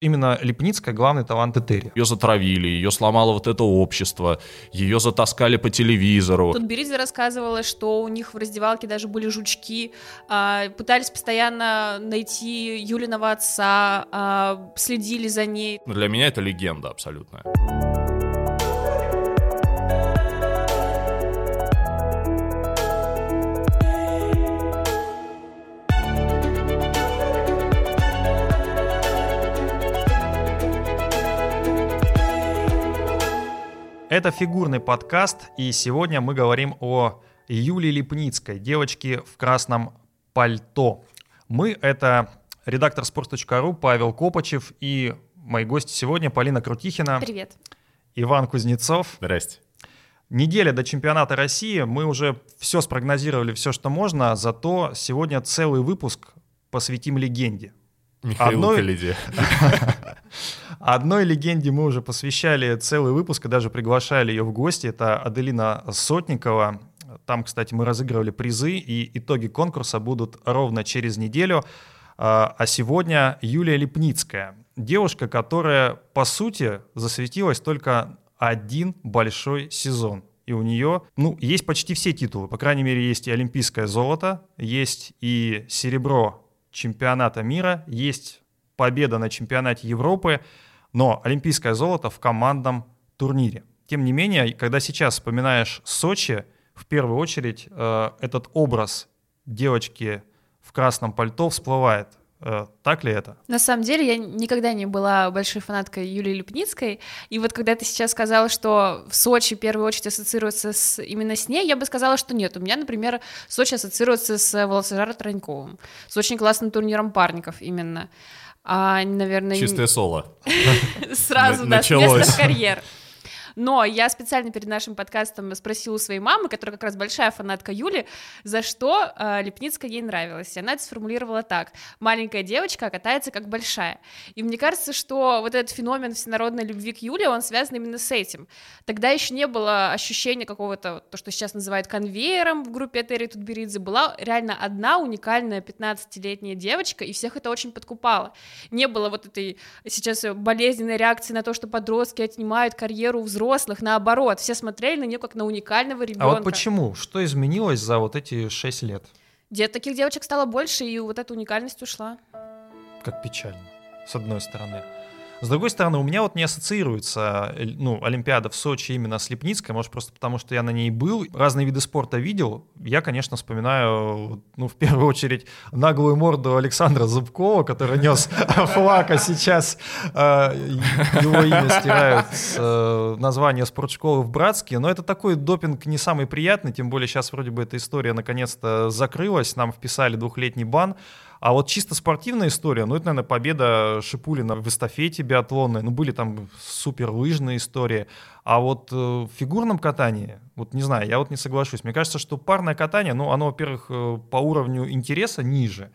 Именно Лепницкая главный талант Этери. Ее затравили, ее сломало вот это общество, ее затаскали по телевизору. Тут Беридзе рассказывала, что у них в раздевалке даже были жучки, а, пытались постоянно найти Юлиного отца, а, следили за ней. Для меня это легенда абсолютная. Это фигурный подкаст, и сегодня мы говорим о Юлии Липницкой, девочке в красном пальто. Мы — это редактор sports.ru Павел Копачев и мои гости сегодня Полина Крутихина. Привет. Иван Кузнецов. Здрасте. Неделя до чемпионата России. Мы уже все спрогнозировали, все, что можно. Зато сегодня целый выпуск посвятим легенде. Михаил Одной... Калиде. Одной легенде мы уже посвящали целый выпуск и даже приглашали ее в гости. Это Аделина Сотникова. Там, кстати, мы разыгрывали призы, и итоги конкурса будут ровно через неделю. А, а сегодня Юлия Липницкая. Девушка, которая, по сути, засветилась только один большой сезон. И у нее, ну, есть почти все титулы. По крайней мере, есть и олимпийское золото, есть и серебро чемпионата мира, есть победа на чемпионате Европы, но олимпийское золото в командном турнире. Тем не менее, когда сейчас вспоминаешь Сочи, в первую очередь э, этот образ девочки в красном пальто всплывает. Э, так ли это? На самом деле я никогда не была большой фанаткой Юлии Липницкой, и вот когда ты сейчас сказала, что в Сочи в первую очередь ассоциируется с, именно с ней, я бы сказала, что нет. У меня, например, Сочи ассоциируется с Волосожаром Троньковым, с очень классным турниром парников именно. А, наверное... Чистое соло. Сразу, да, с карьер. Но я специально перед нашим подкастом спросила у своей мамы, которая как раз большая фанатка Юли, за что э, Лепницкая ей нравилась. И она это сформулировала так. Маленькая девочка катается как большая. И мне кажется, что вот этот феномен всенародной любви к Юле, он связан именно с этим. Тогда еще не было ощущения какого-то, то, что сейчас называют конвейером в группе Этери Тутберидзе. Была реально одна уникальная 15-летняя девочка, и всех это очень подкупало. Не было вот этой сейчас болезненной реакции на то, что подростки отнимают карьеру взрослых взрослых, наоборот, все смотрели на нее как на уникального ребенка. А вот почему? Что изменилось за вот эти шесть лет? Где таких девочек стало больше, и вот эта уникальность ушла. Как печально, с одной стороны. С другой стороны, у меня вот не ассоциируется э, ну, Олимпиада в Сочи именно с Липницкой, может, просто потому что я на ней был, разные виды спорта видел. Я, конечно, вспоминаю, ну, в первую очередь, наглую морду Александра Зубкова, который нес флаг, а сейчас э, его имя стирают с э, названия спортшколы в Братске. Но это такой допинг не самый приятный, тем более сейчас вроде бы эта история наконец-то закрылась, нам вписали двухлетний бан. А вот чисто спортивная история, ну это, наверное, победа Шипулина в эстафете биатлонной, ну были там супер лыжные истории. А вот э, в фигурном катании, вот не знаю, я вот не соглашусь. Мне кажется, что парное катание, ну оно, во-первых, э, по уровню интереса ниже,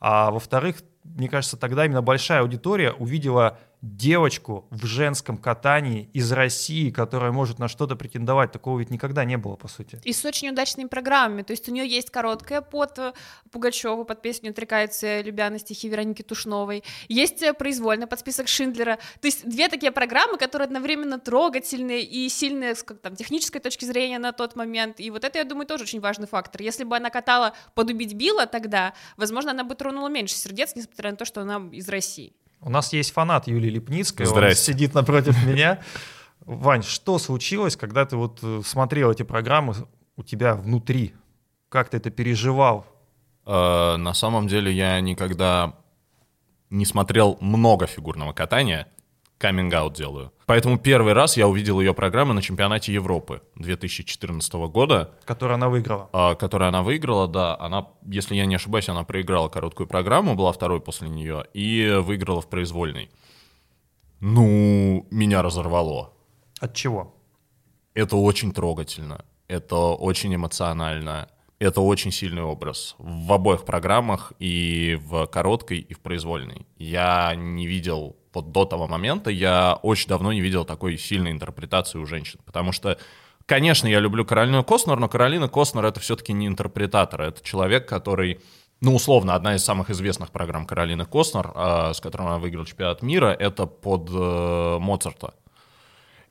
а во-вторых, мне кажется, тогда именно большая аудитория увидела девочку в женском катании из России, которая может на что-то претендовать. Такого ведь никогда не было, по сути. И с очень удачными программами. То есть у нее есть короткая под э, Пугачеву, под песню «Отрекаются любя» на стихи Вероники Тушновой. Есть э, произвольно под список Шиндлера. То есть две такие программы, которые одновременно трогательные и сильные с как, там, технической точки зрения на тот момент. И вот это, я думаю, тоже очень важный фактор. Если бы она катала под «Убить Билла» тогда, возможно, она бы тронула меньше сердец, несмотря на то, что она из России. У нас есть фанат Юлии Липницкой, он сидит напротив меня. Вань, что случилось, когда ты вот э, смотрел эти программы у тебя внутри? Как ты это переживал? Э, на самом деле я никогда не смотрел много фигурного катания каминг делаю. Поэтому первый раз я увидел ее программу на чемпионате Европы 2014 года. Которую она выиграла. А, которую она выиграла, да. Она, если я не ошибаюсь, она проиграла короткую программу, была второй после нее, и выиграла в произвольной. Ну, меня разорвало. От чего? Это очень трогательно, это очень эмоционально, это очень сильный образ в обоих программах, и в короткой, и в произвольной. Я не видел вот до того момента я очень давно не видел такой сильной интерпретации у женщин, потому что Конечно, я люблю Каролину Костнер, но Каролина Костнер — это все-таки не интерпретатор, это человек, который ну, условно, одна из самых известных программ Каролины Костнер, э, с которой она выиграла чемпионат мира, это под э, Моцарта.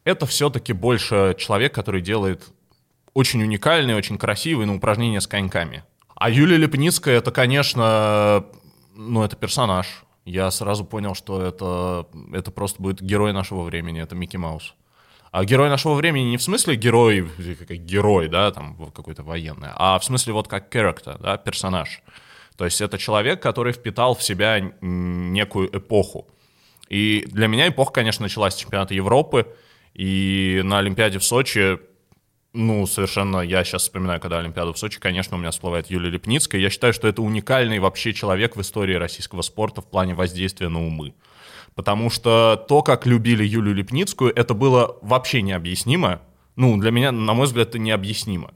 Это все-таки больше человек, который делает очень уникальные, очень красивые ну, упражнения с коньками. А Юлия Лепницкая, это, конечно, ну, это персонаж. Я сразу понял, что это, это просто будет герой нашего времени, это Микки Маус. А герой нашего времени не в смысле герой, как герой, да, там какой-то военный, а в смысле вот как character, да, персонаж. То есть это человек, который впитал в себя некую эпоху. И для меня эпоха, конечно, началась с чемпионата Европы, и на Олимпиаде в Сочи, ну, совершенно, я сейчас вспоминаю, когда Олимпиаду в Сочи, конечно, у меня всплывает Юлия Лепницкая. Я считаю, что это уникальный вообще человек в истории российского спорта в плане воздействия на умы. Потому что то, как любили Юлию Лепницкую, это было вообще необъяснимо. Ну, для меня, на мой взгляд, это необъяснимо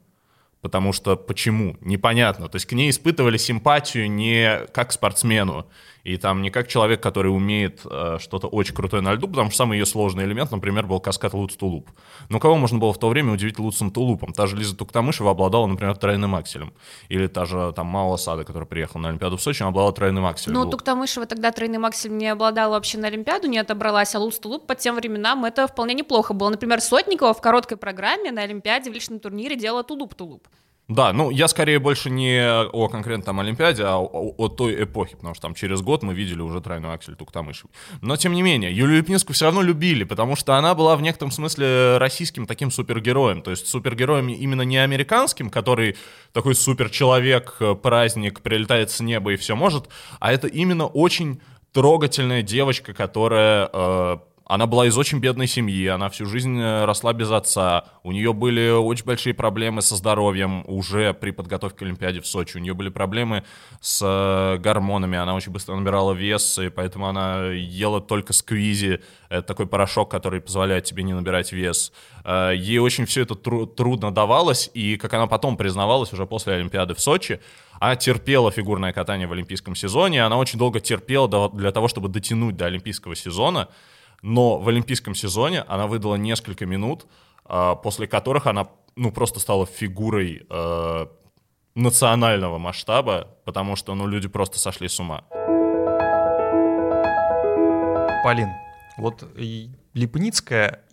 потому что почему? Непонятно. То есть к ней испытывали симпатию не как спортсмену, и там не как человек, который умеет э, что-то очень крутое на льду, потому что самый ее сложный элемент, например, был каскад Луц-Тулуп. Но кого можно было в то время удивить Луцем Тулупом? Та же Лиза Туктамышева обладала, например, тройным акселем. Или та же там Мала Сада, которая приехала на Олимпиаду в Сочи, она обладала тройным акселем. Ну, Туктамышева тогда тройным акселем не обладала вообще на Олимпиаду, не отобралась, а Луц-Тулуп по тем временам это вполне неплохо было. Например, Сотникова в короткой программе на Олимпиаде в личном турнире делала Тулуп-Тулуп. Да, ну я скорее больше не о конкретно там Олимпиаде, а о, о той эпохе, потому что там через год мы видели уже тройную аксель Туктамышевой. Но тем не менее, Юлию Липницкую все равно любили, потому что она была в некотором смысле российским таким супергероем, то есть супергероем именно не американским, который такой суперчеловек, праздник, прилетает с неба и все может, а это именно очень трогательная девочка, которая э, она была из очень бедной семьи, она всю жизнь э, росла без отца, у нее были очень большие проблемы со здоровьем уже при подготовке к Олимпиаде в Сочи, у нее были проблемы с э, гормонами, она очень быстро набирала вес, и поэтому она ела только сквизи, это такой порошок, который позволяет тебе не набирать вес. Э, ей очень все это тру- трудно давалось, и как она потом признавалась уже после Олимпиады в Сочи, она терпела фигурное катание в олимпийском сезоне, она очень долго терпела для того, чтобы дотянуть до олимпийского сезона, но в олимпийском сезоне она выдала несколько минут, а, после которых она ну, просто стала фигурой э, национального масштаба, потому что ну, люди просто сошли с ума. Полин, вот Липницкая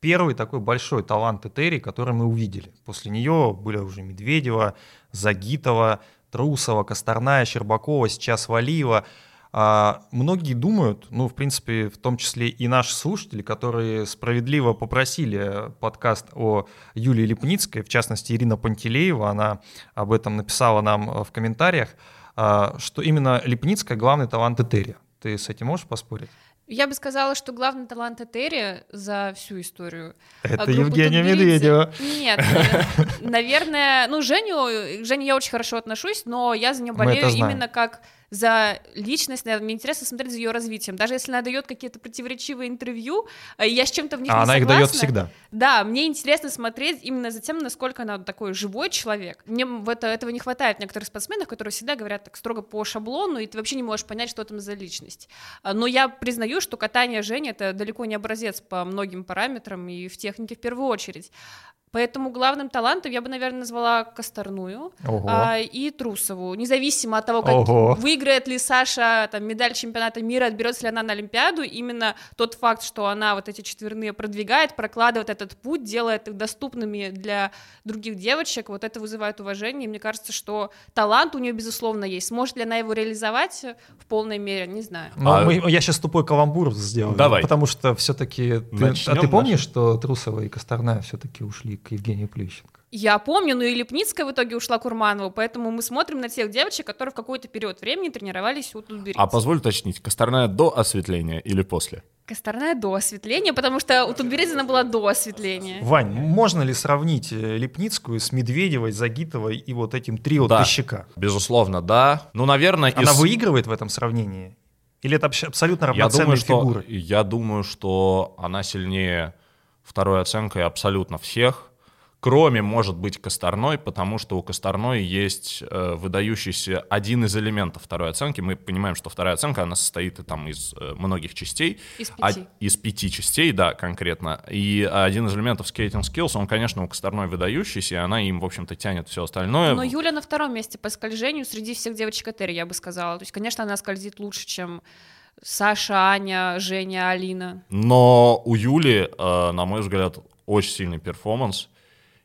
первый такой большой талант Этери, который мы увидели. После нее были уже Медведева, Загитова, Трусова, Косторная, Щербакова, сейчас Валиева — а, многие думают, ну, в принципе, в том числе и наши слушатели, которые справедливо попросили подкаст о Юлии Липницкой, в частности, Ирина Пантелеева, она об этом написала нам э, в комментариях, а, что именно Липницкая — главный талант Этерия. Ты с этим можешь поспорить? Я бы сказала, что главный талант Этери за всю историю. Это Евгения Медведева. Нет, наверное, ну Женю, Жене я очень хорошо отношусь, но я за нее болею именно как за личность, наверное, мне интересно смотреть за ее развитием. Даже если она дает какие-то противоречивые интервью, э, я с чем-то в них а не она согласна. их дает всегда. Да, мне интересно смотреть именно за тем, насколько она такой живой человек. Мне в это, этого не хватает в некоторых спортсменах, которые всегда говорят так строго по шаблону, и ты вообще не можешь понять, что там за личность. А, но я признаю, что катание Жени — это далеко не образец по многим параметрам и в технике в первую очередь. Поэтому главным талантом я бы, наверное, назвала Косторную а, и Трусову. Независимо от того, как Ого. выиграет ли Саша там, медаль чемпионата мира, отберется ли она на Олимпиаду, именно тот факт, что она вот эти четверные продвигает, прокладывает этот путь, делает их доступными для других девочек, вот это вызывает уважение. И мне кажется, что талант у нее, безусловно, есть. Сможет ли она его реализовать в полной мере, не знаю. Ну, а... мы, я сейчас тупой каламбур сделаю. Давай. Потому что все-таки... Ты, а ты помнишь, наш... что Трусова и Косторная все-таки ушли к Евгению Плющенко. Я помню, но и Лепницкая в итоге ушла к Урманову, поэтому мы смотрим на тех девочек, которые в какой-то период времени тренировались у Тутберидзе. А позволь уточнить, Косторная до осветления или после? Косторная до осветления, потому что у Тутберидзе она была до осветления. Вань, можно ли сравнить э, Лепницкую с Медведевой, Загитовой и вот этим трио да, Тыщика? безусловно, да. Ну, наверное... Она из... выигрывает в этом сравнении? Или это абсолютно равноценные я думаю, фигуры? Что, я думаю, что она сильнее второй оценкой абсолютно всех кроме, может быть, Косторной, потому что у Косторной есть э, выдающийся один из элементов второй оценки. Мы понимаем, что вторая оценка, она состоит там из э, многих частей. Из пяти. А, из пяти частей, да, конкретно. И один из элементов skating skills, он, конечно, у Косторной выдающийся, и она им, в общем-то, тянет все остальное. Но Юля на втором месте по скольжению среди всех девочек Этери, я бы сказала. То есть, конечно, она скользит лучше, чем Саша, Аня, Женя, Алина. Но у Юли, э, на мой взгляд, очень сильный перформанс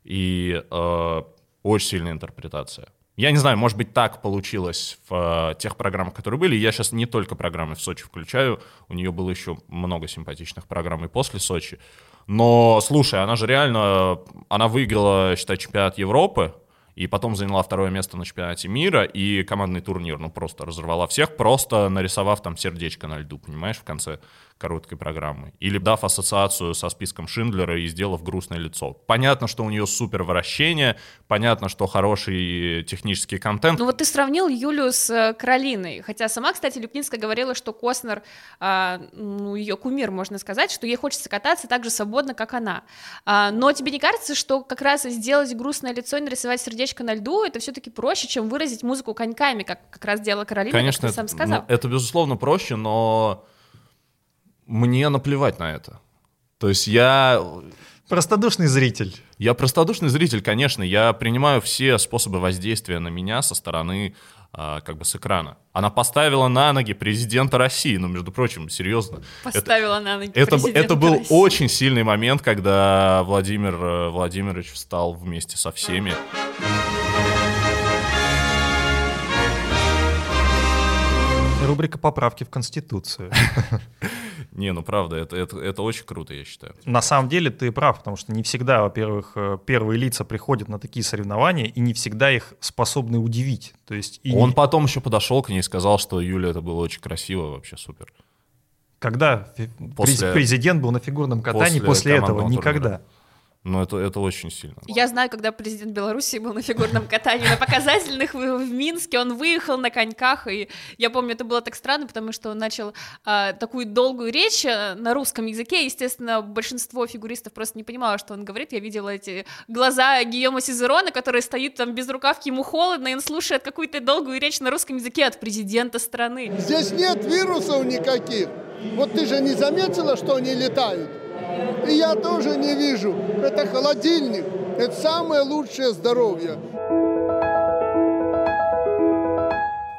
и э, очень сильная интерпретация. Я не знаю, может быть, так получилось в э, тех программах, которые были. Я сейчас не только программы в Сочи включаю, у нее было еще много симпатичных программ и после Сочи. Но, слушай, она же реально, она выиграла, считай, чемпионат Европы, и потом заняла второе место на чемпионате мира, и командный турнир, ну, просто разорвала всех, просто нарисовав там сердечко на льду, понимаешь, в конце короткой программы. Или дав ассоциацию со списком Шиндлера и сделав грустное лицо. Понятно, что у нее супер вращение, понятно, что хороший технический контент. Ну вот ты сравнил Юлю с э, Каролиной, хотя сама, кстати, Люпнинская говорила, что Костнер, а, ну, ее кумир, можно сказать, что ей хочется кататься так же свободно, как она. А, но тебе не кажется, что как раз сделать грустное лицо и нарисовать сердечко на льду, это все-таки проще, чем выразить музыку коньками, как как раз делала Каролина, Конечно, как ты сам сказал? Ну, это, безусловно, проще, но мне наплевать на это. То есть я... Простодушный зритель. Я простодушный зритель, конечно. Я принимаю все способы воздействия на меня со стороны как бы с экрана. Она поставила на ноги президента России, ну, между прочим, серьезно. Поставила это, на ноги это, президента Это был России. очень сильный момент, когда Владимир э, Владимирович встал вместе со всеми. Рубрика «Поправки в Конституцию». Не, ну правда, это, это, это очень круто, я считаю. На самом деле ты прав, потому что не всегда, во-первых, э, первые лица приходят на такие соревнования, и не всегда их способны удивить. То есть и Он потом еще подошел к ней и сказал, что Юля, это было очень красиво, вообще супер. Когда после... президент был на фигурном катании после, после этого? Никогда. Турнира. Но это, это очень сильно. Я знаю, когда президент Беларуси был на фигурном катании на показательных в, в Минске, он выехал на коньках, и я помню, это было так странно, потому что он начал а, такую долгую речь э, на русском языке, естественно, большинство фигуристов просто не понимало, что он говорит, я видела эти глаза Гийома Сизерона, который стоит там без рукавки, ему холодно, и он слушает какую-то долгую речь на русском языке от президента страны. Здесь нет вирусов никаких. Вот ты же не заметила, что они летают? И я тоже не вижу. Это холодильник. Это самое лучшее здоровье.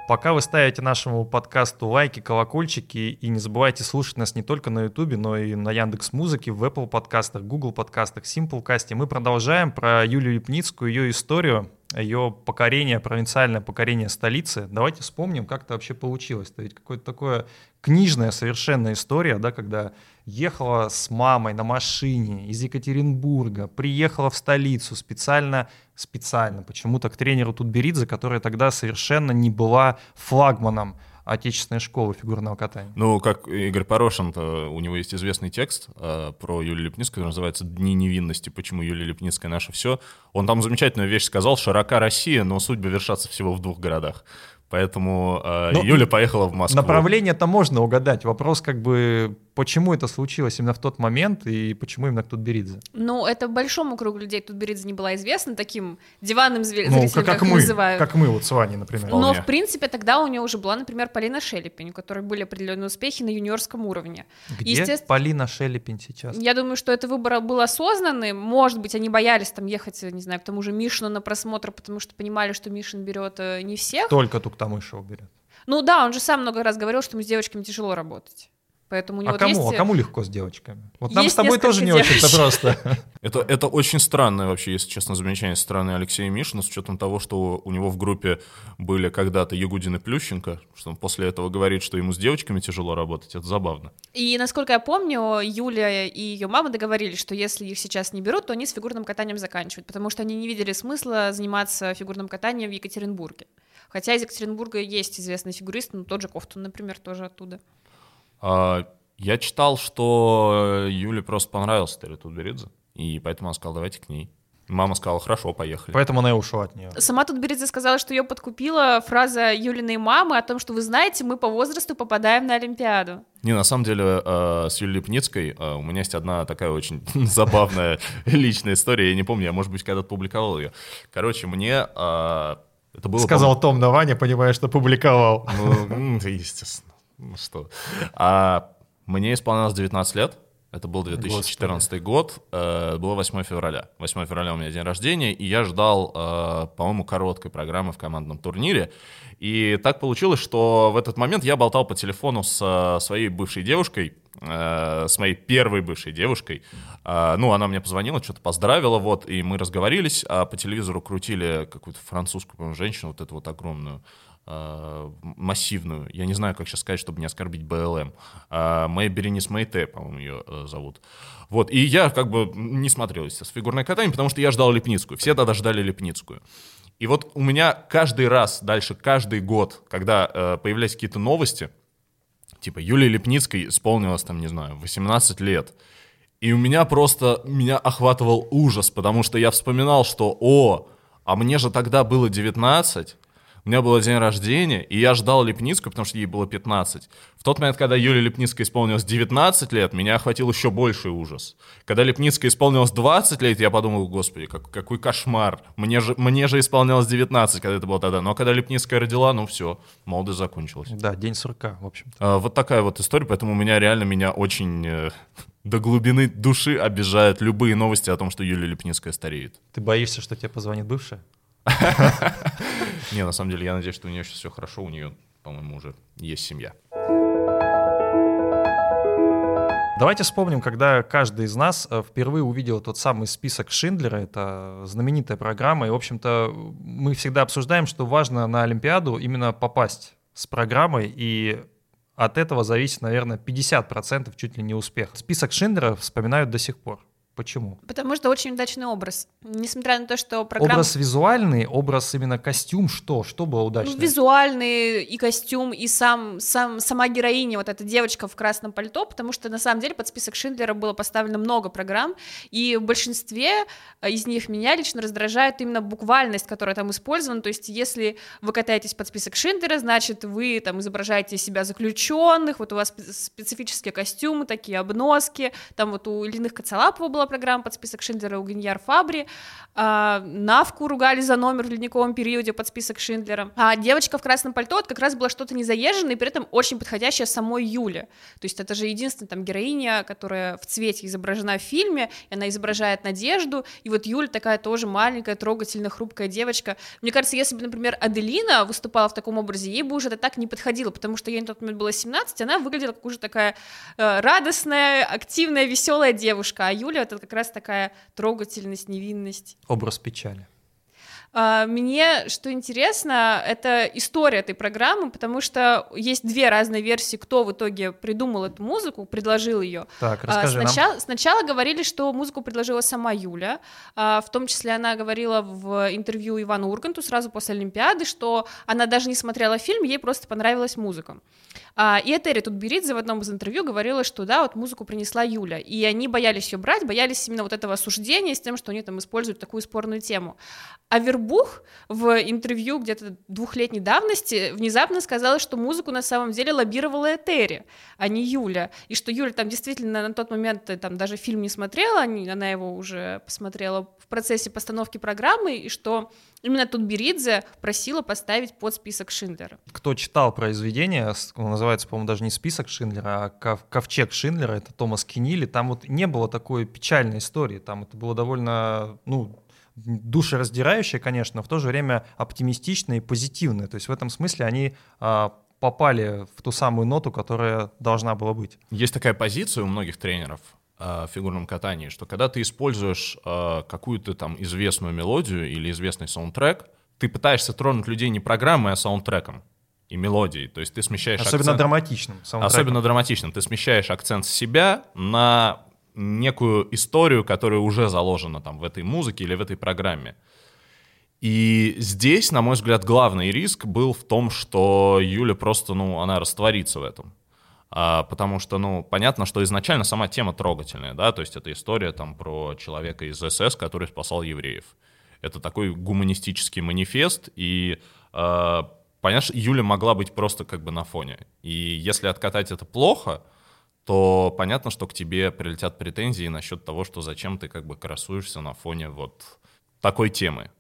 Пока вы ставите нашему подкасту лайки, колокольчики и не забывайте слушать нас не только на Ютубе, но и на Яндекс Музыке, в Apple подкастах, Google подкастах, Simplecast. Мы продолжаем про Юлию Липницкую, ее историю, ее покорение, провинциальное покорение столицы. Давайте вспомним, как это вообще получилось. Это ведь какое-то такое книжная совершенно история, да, когда ехала с мамой на машине из Екатеринбурга, приехала в столицу специально, специально почему-то к тренеру Тутберидзе, которая тогда совершенно не была флагманом отечественной школы фигурного катания. Ну, как Игорь Порошин, у него есть известный текст э, про Юлию Лепницкую, который называется «Дни невинности. Почему Юлия Лепницкая наше все». Он там замечательную вещь сказал «Широка Россия, но судьбы вершатся всего в двух городах». Поэтому э, ну, Юля поехала в Москву. Направление-то можно угадать. Вопрос как бы, почему это случилось именно в тот момент и почему именно Тутберидзе? Ну, это большому кругу людей Тутберидзе не была известна таким диванным зв... ну, зрителем, как, как мы, называют. Как мы вот с Ваней, например. Но, в принципе, тогда у нее уже была, например, Полина Шелепень, у которой были определенные успехи на юниорском уровне. Где Естественно, Полина Шелепень сейчас? Я думаю, что это выбор был осознанный. Может быть, они боялись там ехать, не знаю, к тому же Мишину на просмотр, потому что понимали, что Мишин берет э, не всех. Только Туктамышева берет. Ну да, он же сам много раз говорил, что ему с девочками тяжело работать. Поэтому у него а кому? есть... А кому легко с девочками? Вот нам с тобой тоже не очень-то просто. Это, это очень странное вообще, если честно, замечание со стороны Алексея Мишина, с учетом того, что у него в группе были когда-то Ягудин и Плющенко, что он после этого говорит, что ему с девочками тяжело работать. Это забавно. И, насколько я помню, Юля и ее мама договорились, что если их сейчас не берут, то они с фигурным катанием заканчивают, потому что они не видели смысла заниматься фигурным катанием в Екатеринбурге. Хотя из Екатеринбурга есть известный фигурист, ну тот же Кофтун, например, тоже оттуда. А, я читал, что Юле просто понравился Терри Тутберидзе, и поэтому он сказал, давайте к ней. Мама сказала, хорошо, поехали. Поэтому она и ушла от нее. Сама тут Беридзе сказала, что ее подкупила фраза Юлиной мамы о том, что вы знаете, мы по возрасту попадаем на Олимпиаду. Не, на самом деле, э, с Юлией Липницкой э, у меня есть одна такая очень забавная личная история. Я не помню, я, может быть, когда-то публиковал ее. Короче, мне э, это было... Сказал Том на Ваня, понимая, что публиковал. Ну, естественно. Ну что. А мне исполнилось 19 лет. Это был 2014 Господи. год, э, было 8 февраля. 8 февраля у меня день рождения, и я ждал, э, по-моему, короткой программы в командном турнире. И так получилось, что в этот момент я болтал по телефону с э, своей бывшей девушкой, э, с моей первой бывшей девушкой. Э, ну, она мне позвонила, что-то поздравила, вот, и мы разговорились, а по телевизору крутили какую-то французскую, по женщину, вот эту вот огромную. Э, массивную, я не знаю, как сейчас сказать, чтобы не оскорбить БЛМ, э, Мэй Беренис Мэйте, по-моему, ее э, зовут. Вот, и я как бы не смотрел, естественно, фигурное катание, потому что я ждал Лепницкую, все тогда ждали Лепницкую. И вот у меня каждый раз, дальше каждый год, когда э, появлялись какие-то новости, типа Юлии Лепницкой исполнилось там, не знаю, 18 лет, и у меня просто, меня охватывал ужас, потому что я вспоминал, что, о, а мне же тогда было 19, у меня был день рождения, и я ждал Лепницкую, потому что ей было 15. В тот момент, когда Юле Лепницкой исполнилось 19 лет, меня охватил еще больший ужас. Когда Лепницкой исполнилось 20 лет, я подумал, господи, как, какой кошмар. Мне же, мне же исполнялось 19, когда это было тогда. Но когда Лепницкая родила, ну все, молодость закончилась. Да, день сурка, в общем. А, вот такая вот история, поэтому у меня реально меня очень... Э, до глубины души обижают любые новости о том, что Юлия Лепницкая стареет. Ты боишься, что тебе позвонит бывшая? Не, на самом деле, я надеюсь, что у нее сейчас все хорошо, у нее, по-моему, уже есть семья. Давайте вспомним, когда каждый из нас э, впервые увидел тот самый список Шиндлера, это знаменитая программа, и, в общем-то, мы всегда обсуждаем, что важно на Олимпиаду именно попасть с программой, и от этого зависит, наверное, 50% чуть ли не успех. Список Шиндлера вспоминают до сих пор. Почему? Потому что очень удачный образ. Несмотря на то, что программа... Образ визуальный, образ именно костюм, что? Что было удачно? Ну, визуальный и костюм, и сам, сам, сама героиня, вот эта девочка в красном пальто, потому что на самом деле под список Шиндлера было поставлено много программ, и в большинстве э, из них меня лично раздражает именно буквальность, которая там использована, то есть если вы катаетесь под список Шиндлера, значит, вы там изображаете себя заключенных, вот у вас специфические костюмы, такие обноски, там вот у Ильиных Коцалапова была была программа под список Шиндлера у Гиньяр Фабри, а, Навку ругали за номер в ледниковом периоде под список Шиндлера, а девочка в красном пальто это как раз было что-то незаезженное и при этом очень подходящее самой Юле, то есть это же единственная там героиня, которая в цвете изображена в фильме, и она изображает Надежду, и вот Юля такая тоже маленькая, трогательная, хрупкая девочка. Мне кажется, если бы, например, Аделина выступала в таком образе, ей бы уже это так не подходило, потому что ей на тот момент было 17, она выглядела как уже такая э, радостная, активная, веселая девушка, а Юля это это как раз такая трогательность, невинность. Образ печали. А, мне, что интересно, это история этой программы, потому что есть две разные версии, кто в итоге придумал эту музыку, предложил ее. Так, а, расскажи сначала, нам. сначала говорили, что музыку предложила сама Юля, а, в том числе она говорила в интервью Ивану Урганту сразу после Олимпиады, что она даже не смотрела фильм, ей просто понравилась музыка. И Этери Тутберидзе в одном из интервью говорила, что да, вот музыку принесла Юля, и они боялись ее брать, боялись именно вот этого осуждения с тем, что они там используют такую спорную тему. А Вербух в интервью где-то двухлетней давности внезапно сказала, что музыку на самом деле лоббировала Этери, а не Юля. И что Юля там действительно на тот момент э, там даже фильм не смотрела, она его уже посмотрела в процессе постановки программы, и что именно Тутберидзе просила поставить под список Шиндлера. Кто читал произведение, называется, по-моему, даже не список Шиндлера, а ковчег Шиндлера, это Томас Кенили, там вот не было такой печальной истории, там это было довольно, ну, душераздирающее, конечно, но в то же время оптимистичное и позитивное. То есть в этом смысле они а, попали в ту самую ноту, которая должна была быть. Есть такая позиция у многих тренеров в фигурном катании, что когда ты используешь а, какую-то там известную мелодию или известный саундтрек, ты пытаешься тронуть людей не программой, а саундтреком и мелодией. То есть ты смещаешь Особенно акцент... драматичным. Особенно драматичным. Ты смещаешь акцент с себя на некую историю, которая уже заложена там в этой музыке или в этой программе. И здесь, на мой взгляд, главный риск был в том, что Юля просто, ну, она растворится в этом. А, потому что, ну, понятно, что изначально сама тема трогательная, да, то есть это история там про человека из СС, который спасал евреев. Это такой гуманистический манифест, и э, понятно, Юля могла быть просто как бы на фоне. И если откатать это плохо, то понятно, что к тебе прилетят претензии насчет того, что зачем ты как бы красуешься на фоне вот такой темы.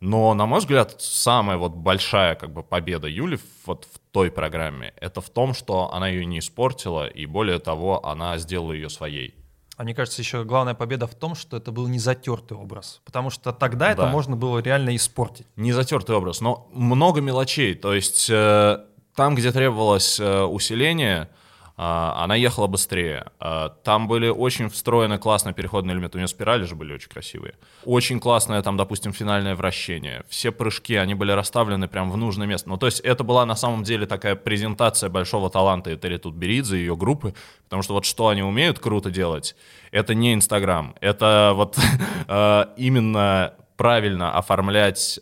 Но, на мой взгляд, самая вот большая как бы победа Юли вот в той программе, это в том, что она ее не испортила, и более того, она сделала ее своей. А мне кажется, еще главная победа в том, что это был не затертый образ. Потому что тогда да. это можно было реально испортить. Не затертый образ, но много мелочей. То есть э, там, где требовалось э, усиление, она ехала быстрее. А, там были очень встроены классные переходные элементы. У нее спирали же были очень красивые. Очень классное там, допустим, финальное вращение. Все прыжки, они были расставлены прямо в нужное место. Ну, то есть это была на самом деле такая презентация большого таланта Этери Тутберидзе и ее группы, потому что вот что они умеют круто делать, это не Инстаграм, это вот а, именно правильно оформлять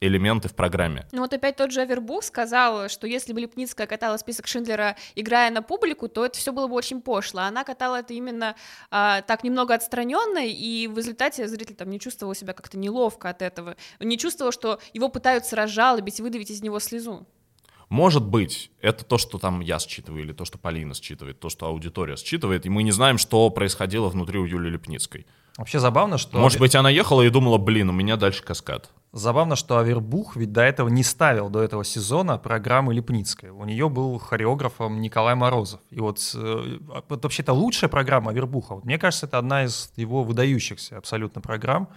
элементы в программе. Ну вот опять тот же Авербух сказал, что если бы Лепницкая катала список Шиндлера, играя на публику, то это все было бы очень пошло. Она катала это именно а, так немного отстраненно, и в результате зритель там не чувствовал себя как-то неловко от этого. не чувствовал, что его пытаются разжалобить, выдавить из него слезу. Может быть, это то, что там я считываю, или то, что Полина считывает, то, что аудитория считывает, и мы не знаем, что происходило внутри у Юлии Лепницкой. Вообще забавно, что... Может быть, она ехала и думала, блин, у меня дальше каскад. Забавно, что Авербух ведь до этого не ставил до этого сезона программы Липницкой. У нее был хореографом Николай Морозов. И вот, э, вот вообще это лучшая программа Авербуха. Вот мне кажется, это одна из его выдающихся абсолютно программ.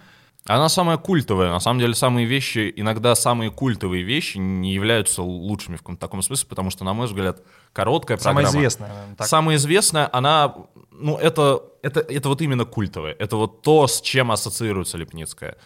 Она самая культовая. На самом деле, самые вещи, иногда самые культовые вещи не являются лучшими в таком смысле, потому что, на мой взгляд, короткая программа... Самая известная. Так. Самая известная, она... Ну, это, это, это вот именно культовая. Это вот то, с чем ассоциируется Липницкая.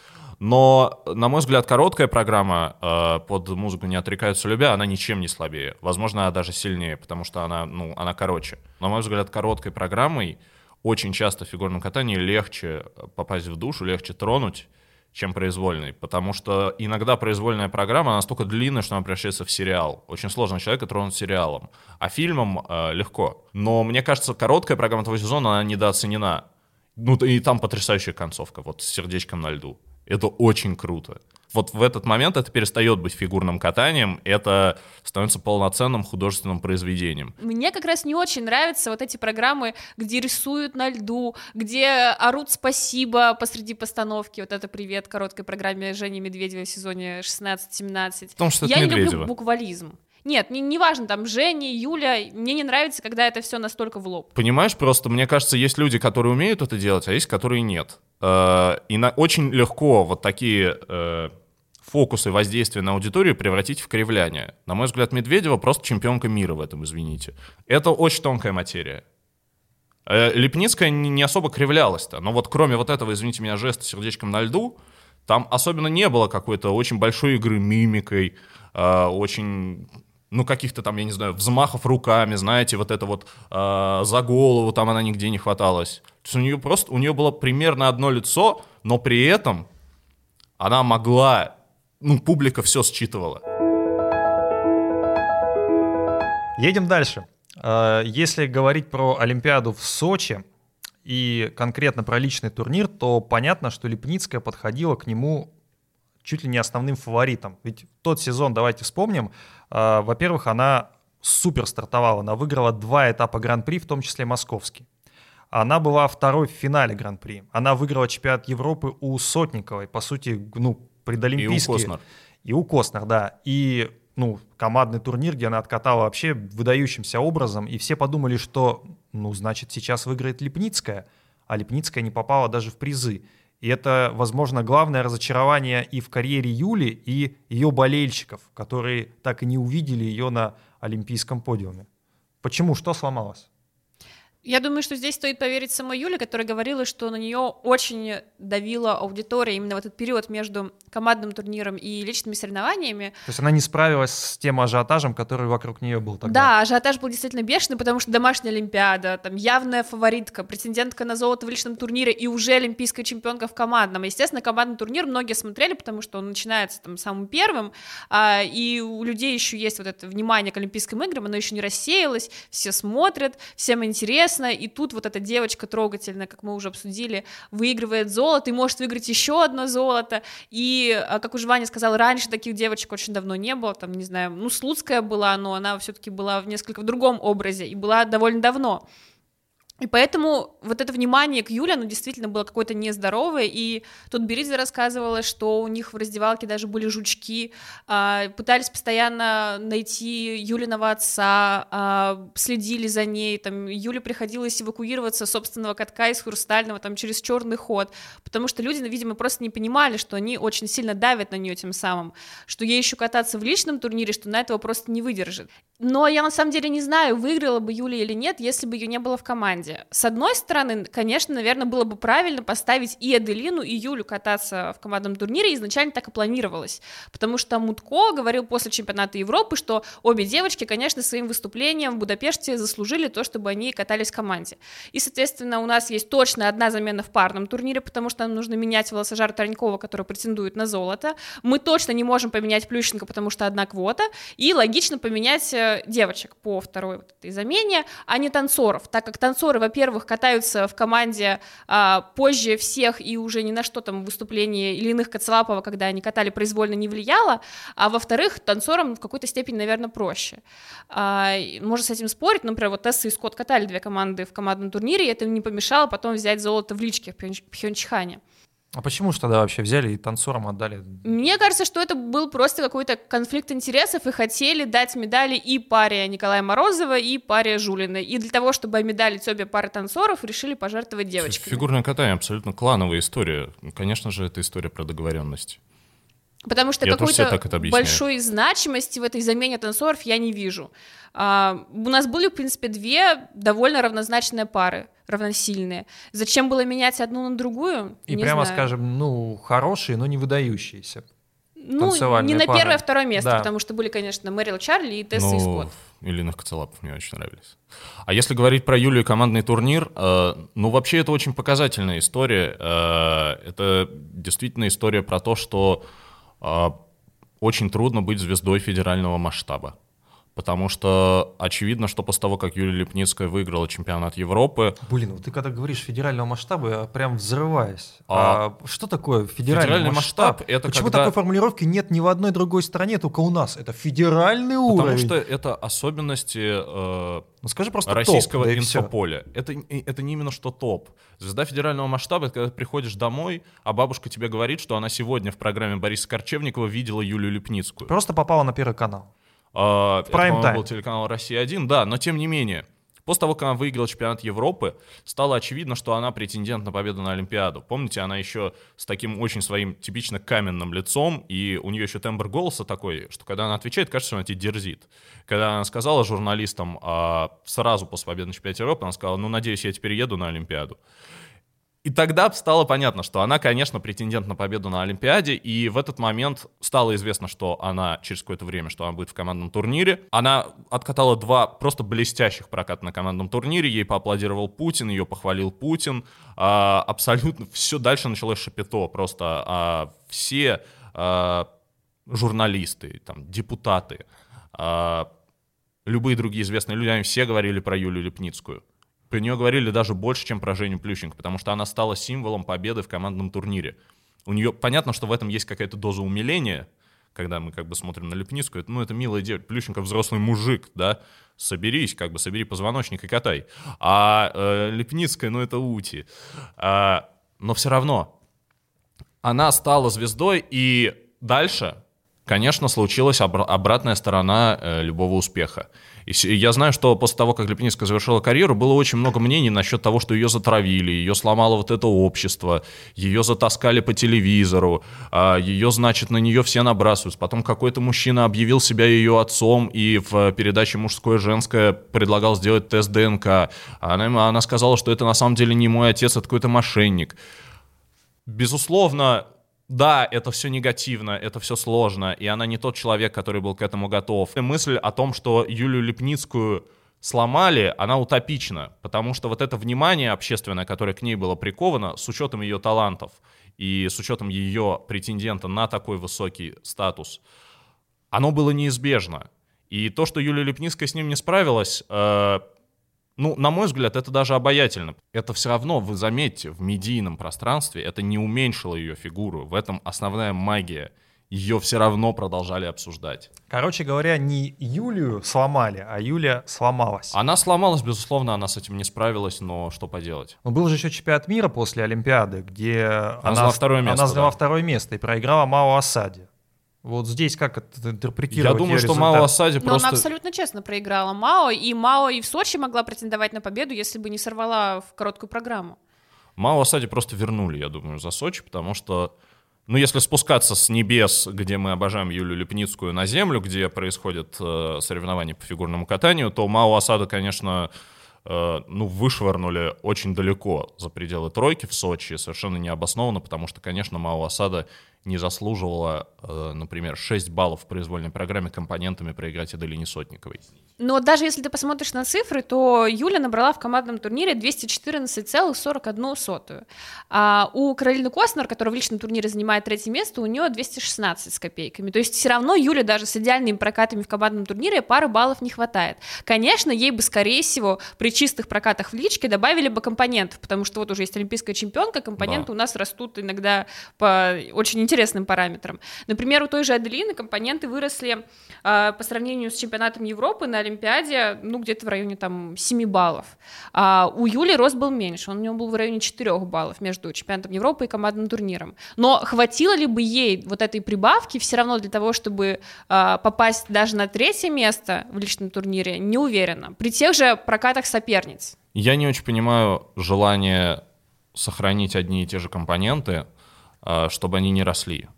Но, на мой взгляд, короткая программа э, под музыку «Не отрекаются любя», она ничем не слабее. Возможно, она даже сильнее, потому что она, ну, она короче. На мой взгляд, короткой программой очень часто в фигурном катании легче попасть в душу, легче тронуть, чем произвольной, потому что иногда произвольная программа настолько длинная, что она превращается в сериал. Очень сложно человека тронуть сериалом, а фильмом э, легко. Но мне кажется, короткая программа того сезона, она недооценена. Ну, и там потрясающая концовка, вот с сердечком на льду. Это очень круто. Вот в этот момент это перестает быть фигурным катанием, это становится полноценным художественным произведением. Мне как раз не очень нравятся вот эти программы, где рисуют на льду, где орут спасибо посреди постановки. Вот это привет короткой программе Жени Медведева в сезоне 16-17. Потому что Я не Медведева. люблю буквализм. Нет, не, не важно, там, Женя, Юля, мне не нравится, когда это все настолько в лоб. Понимаешь, просто мне кажется, есть люди, которые умеют это делать, а есть, которые нет. Э, и на, очень легко вот такие э, фокусы воздействия на аудиторию превратить в кривляние. На мой взгляд, Медведева просто чемпионка мира в этом, извините. Это очень тонкая материя. Э, Лепницкая не особо кривлялась-то, но вот кроме вот этого, извините меня, жеста сердечком на льду, там особенно не было какой-то очень большой игры мимикой, очень ну, каких-то там, я не знаю, взмахов руками, знаете, вот это вот э, за голову там она нигде не хваталась. То есть у нее просто, у нее было примерно одно лицо, но при этом она могла, ну, публика все считывала. Едем дальше. А, если говорить про Олимпиаду в Сочи и конкретно про личный турнир, то понятно, что Липницкая подходила к нему чуть ли не основным фаворитом. Ведь тот сезон, давайте вспомним, э, во-первых, она супер стартовала, она выиграла два этапа Гран-при, в том числе московский. Она была второй в финале Гран-при. Она выиграла чемпионат Европы у Сотниковой, по сути, ну, предолимпийский. И у Коснер. И у Коснер, да. И ну, командный турнир, где она откатала вообще выдающимся образом, и все подумали, что, ну, значит, сейчас выиграет Липницкая, а Липницкая не попала даже в призы. И это, возможно, главное разочарование и в карьере Юли, и ее болельщиков, которые так и не увидели ее на олимпийском подиуме. Почему? Что сломалось? Я думаю, что здесь стоит поверить самой Юле, которая говорила, что на нее очень давила аудитория именно в этот период между командным турниром и личными соревнованиями. То есть она не справилась с тем ажиотажем, который вокруг нее был тогда. Да, ажиотаж был действительно бешеный, потому что домашняя Олимпиада, там явная фаворитка, претендентка на золото в личном турнире и уже олимпийская чемпионка в командном. Естественно, командный турнир многие смотрели, потому что он начинается там самым первым, а, и у людей еще есть вот это внимание к Олимпийским играм, оно еще не рассеялось, все смотрят, всем интересно, интересно, и тут вот эта девочка трогательная, как мы уже обсудили, выигрывает золото и может выиграть еще одно золото, и, а, как уже Ваня сказал, раньше таких девочек очень давно не было, там, не знаю, ну, Слуцкая была, но она все-таки была в несколько в другом образе, и была довольно давно, и поэтому вот это внимание к Юле, оно действительно было какое-то нездоровое, и тут Беридзе рассказывала, что у них в раздевалке даже были жучки, а, пытались постоянно найти Юлиного отца, а, следили за ней, там, Юле приходилось эвакуироваться собственного катка из Хрустального, там, через черный ход, потому что люди, видимо, просто не понимали, что они очень сильно давят на нее тем самым, что ей еще кататься в личном турнире, что на этого просто не выдержит. Но я на самом деле не знаю, выиграла бы Юля или нет, если бы ее не было в команде. С одной стороны, конечно, наверное, было бы правильно поставить и Аделину, и Юлю кататься в командном турнире, изначально так и планировалось, потому что Мутко говорил после чемпионата Европы, что обе девочки, конечно, своим выступлением в Будапеште заслужили то, чтобы они катались в команде. И, соответственно, у нас есть точно одна замена в парном турнире, потому что нам нужно менять Волосожара Таранькова, который претендует на золото. Мы точно не можем поменять Плющенко, потому что одна квота, и логично поменять э, девочек по второй вот этой замене, а не танцоров, так как танцоры, во-первых, катаются в команде а, позже всех и уже ни на что там выступление или иных Коцелапова, когда они катали произвольно, не влияло, а во-вторых, танцорам в какой-то степени, наверное, проще. А, можно с этим спорить, например, вот Тесса и Скотт катали две команды в командном турнире, и это не помешало потом взять золото в личке в Пхенчхане. А почему же тогда вообще взяли и танцорам отдали? Мне кажется, что это был просто какой-то конфликт интересов, и хотели дать медали и паре Николая Морозова, и паре Жулина. И для того, чтобы медалить обе пары танцоров, решили пожертвовать девочками. Фигурное катание абсолютно клановая история. Конечно же, это история про договоренность. Потому что какой-то большой значимости в этой замене танцоров я не вижу. А, у нас были, в принципе, две довольно равнозначные пары, равносильные. Зачем было менять одну на другую? И прямо знаю. скажем, ну, хорошие, но не выдающиеся. Ну, не на пары. первое, а второе место, да. потому что были, конечно, Мэрил Чарли и Тесса ну, и Скотт. Ильина Коцелапов мне очень нравились. А если говорить про Юлию командный турнир, э, ну, вообще это очень показательная история. Э, это действительно история про то, что очень трудно быть звездой федерального масштаба потому что очевидно, что после того, как Юлия Лепницкая выиграла чемпионат Европы... Блин, вот ты когда говоришь федерального масштаба, я прям взрываюсь. А, а что такое федеральный, федеральный масштаб? масштаб это Почему когда... такой формулировки нет ни в одной другой стране, только у нас? Это федеральный уровень. Потому что это особенности э, ну, скажи просто российского топ, инфополя. Это, это не именно что топ. Звезда федерального масштаба, это когда ты приходишь домой, а бабушка тебе говорит, что она сегодня в программе Бориса Корчевникова видела Юлию Лепницкую. Просто попала на Первый канал. Uh, Prime это, был телеканал «Россия-1», да, но тем не менее. После того, как она выиграла чемпионат Европы, стало очевидно, что она претендент на победу на Олимпиаду. Помните, она еще с таким очень своим типично каменным лицом, и у нее еще тембр голоса такой, что когда она отвечает, кажется, что она тебе дерзит. Когда она сказала журналистам а, сразу после победы на чемпионате Европы, она сказала, ну, надеюсь, я теперь еду на Олимпиаду. И тогда стало понятно, что она, конечно, претендент на победу на Олимпиаде, и в этот момент стало известно, что она через какое-то время, что она будет в командном турнире. Она откатала два просто блестящих проката на командном турнире, ей поаплодировал Путин, ее похвалил Путин. А, абсолютно все дальше началось шапито, просто а, все а, журналисты, там, депутаты, а, любые другие известные люди, они все говорили про Юлию Лепницкую. Про нее говорили даже больше, чем про Женю Плющенко, потому что она стала символом победы в командном турнире. У нее понятно, что в этом есть какая-то доза умиления, когда мы как бы смотрим на Лепницкую, ну, это милая девочка, Плющенко взрослый мужик, да, соберись, как бы, собери позвоночник и катай. А э, Лепницкая, ну, это ути. А, но все равно, она стала звездой, и дальше конечно, случилась обратная сторона э, любого успеха. И я знаю, что после того, как Лепницкая завершила карьеру, было очень много мнений насчет того, что ее затравили, ее сломало вот это общество, ее затаскали по телевизору, а ее, значит, на нее все набрасываются. Потом какой-то мужчина объявил себя ее отцом и в передаче «Мужское-женское» предлагал сделать тест ДНК. Она, она сказала, что это на самом деле не мой отец, это какой-то мошенник. Безусловно, да, это все негативно, это все сложно, и она не тот человек, который был к этому готов. И мысль о том, что Юлию Лепницкую сломали, она утопична, потому что вот это внимание общественное, которое к ней было приковано, с учетом ее талантов и с учетом ее претендента на такой высокий статус, оно было неизбежно. И то, что Юлия Лепницкая с ним не справилась, э, ну, на мой взгляд, это даже обаятельно. Это все равно, вы заметьте, в медийном пространстве это не уменьшило ее фигуру. В этом основная магия. Ее все равно продолжали обсуждать. Короче говоря, не Юлию сломали, а Юлия сломалась. Она сломалась, безусловно, она с этим не справилась, но что поделать. Но был же еще чемпионат мира после Олимпиады, где она, она заняла второе место. Она заняла да. второе место и проиграла Мао Асаде. Вот здесь как это интерпретировать? Я думаю, что результат? Мао Асади просто... Но она абсолютно честно проиграла Мао, и Мао и в Сочи могла претендовать на победу, если бы не сорвала в короткую программу. Мао Асади просто вернули, я думаю, за Сочи, потому что, ну, если спускаться с небес, где мы обожаем Юлию Лепницкую, на землю, где происходят э, соревнования по фигурному катанию, то Мао Асада, конечно, э, ну, вышвырнули очень далеко за пределы тройки в Сочи, совершенно необоснованно, потому что, конечно, Мао Асада не заслуживала, э, например, 6 баллов в произвольной программе компонентами проиграть Аделине Сотниковой. Но даже если ты посмотришь на цифры, то Юля набрала в командном турнире 214,41. А у Каролины Костнер, которая в личном турнире занимает третье место, у нее 216 с копейками. То есть все равно Юля даже с идеальными прокатами в командном турнире пары баллов не хватает. Конечно, ей бы, скорее всего, при чистых прокатах в личке добавили бы компонентов, потому что вот уже есть олимпийская чемпионка, компоненты да. у нас растут иногда по очень интересным параметрам. Например, у той же Аделины компоненты выросли э, по сравнению с чемпионатом Европы на Олимпиаде, ну, где-то в районе там 7 баллов. А у Юли рост был меньше, он у него был в районе 4 баллов между чемпионатом Европы и командным турниром. Но хватило ли бы ей вот этой прибавки все равно для того, чтобы а, попасть даже на третье место в личном турнире, не уверена. При тех же прокатах соперниц. Я не очень понимаю желание сохранить одни и те же компоненты, чтобы они не росли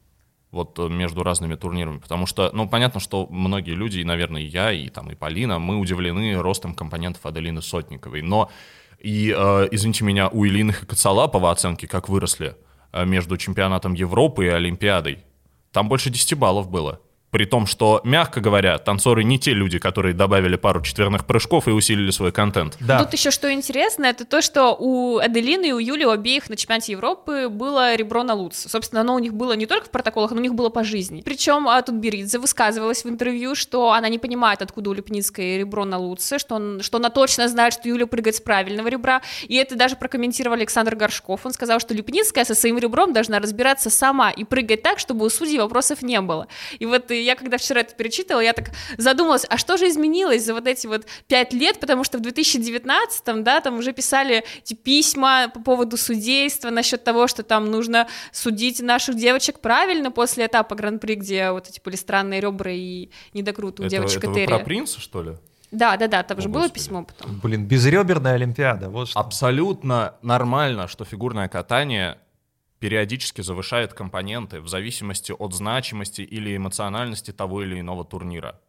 вот э, между разными турнирами, потому что, ну, понятно, что многие люди, и, наверное, и я, и там, и Полина, мы удивлены ростом компонентов Аделины Сотниковой, но и, э, извините меня, у Илины Хакацалапова оценки как выросли э, между чемпионатом Европы и Олимпиадой. Там больше 10 баллов было. При том, что, мягко говоря, танцоры не те люди, которые добавили пару четверных прыжков и усилили свой контент. Да. Тут еще что интересно, это то, что у Аделины и у Юли у обеих на чемпионате Европы было ребро на Луц. Собственно, оно у них было не только в протоколах, но у них было по жизни. Причем а, тут Беридзе высказывалась в интервью, что она не понимает, откуда у Лепницкой ребро на Луце, что, он, что она точно знает, что Юля прыгает с правильного ребра. И это даже прокомментировал Александр Горшков. Он сказал, что Лепницкая со своим ребром должна разбираться сама и прыгать так, чтобы у судей вопросов не было. И вот я когда вчера это перечитывала, я так задумалась, а что же изменилось за вот эти вот пять лет, потому что в 2019-м, да, там уже писали эти письма по поводу судейства, насчет того, что там нужно судить наших девочек правильно после этапа Гран-при, где вот эти были странные ребра и недокруты у это, девочек это вы про принца, что ли? Да, да, да, там О, же было письмо потом. Блин, безреберная Олимпиада, вот что. Абсолютно нормально, что фигурное катание периодически завышает компоненты в зависимости от значимости или эмоциональности того или иного турнира.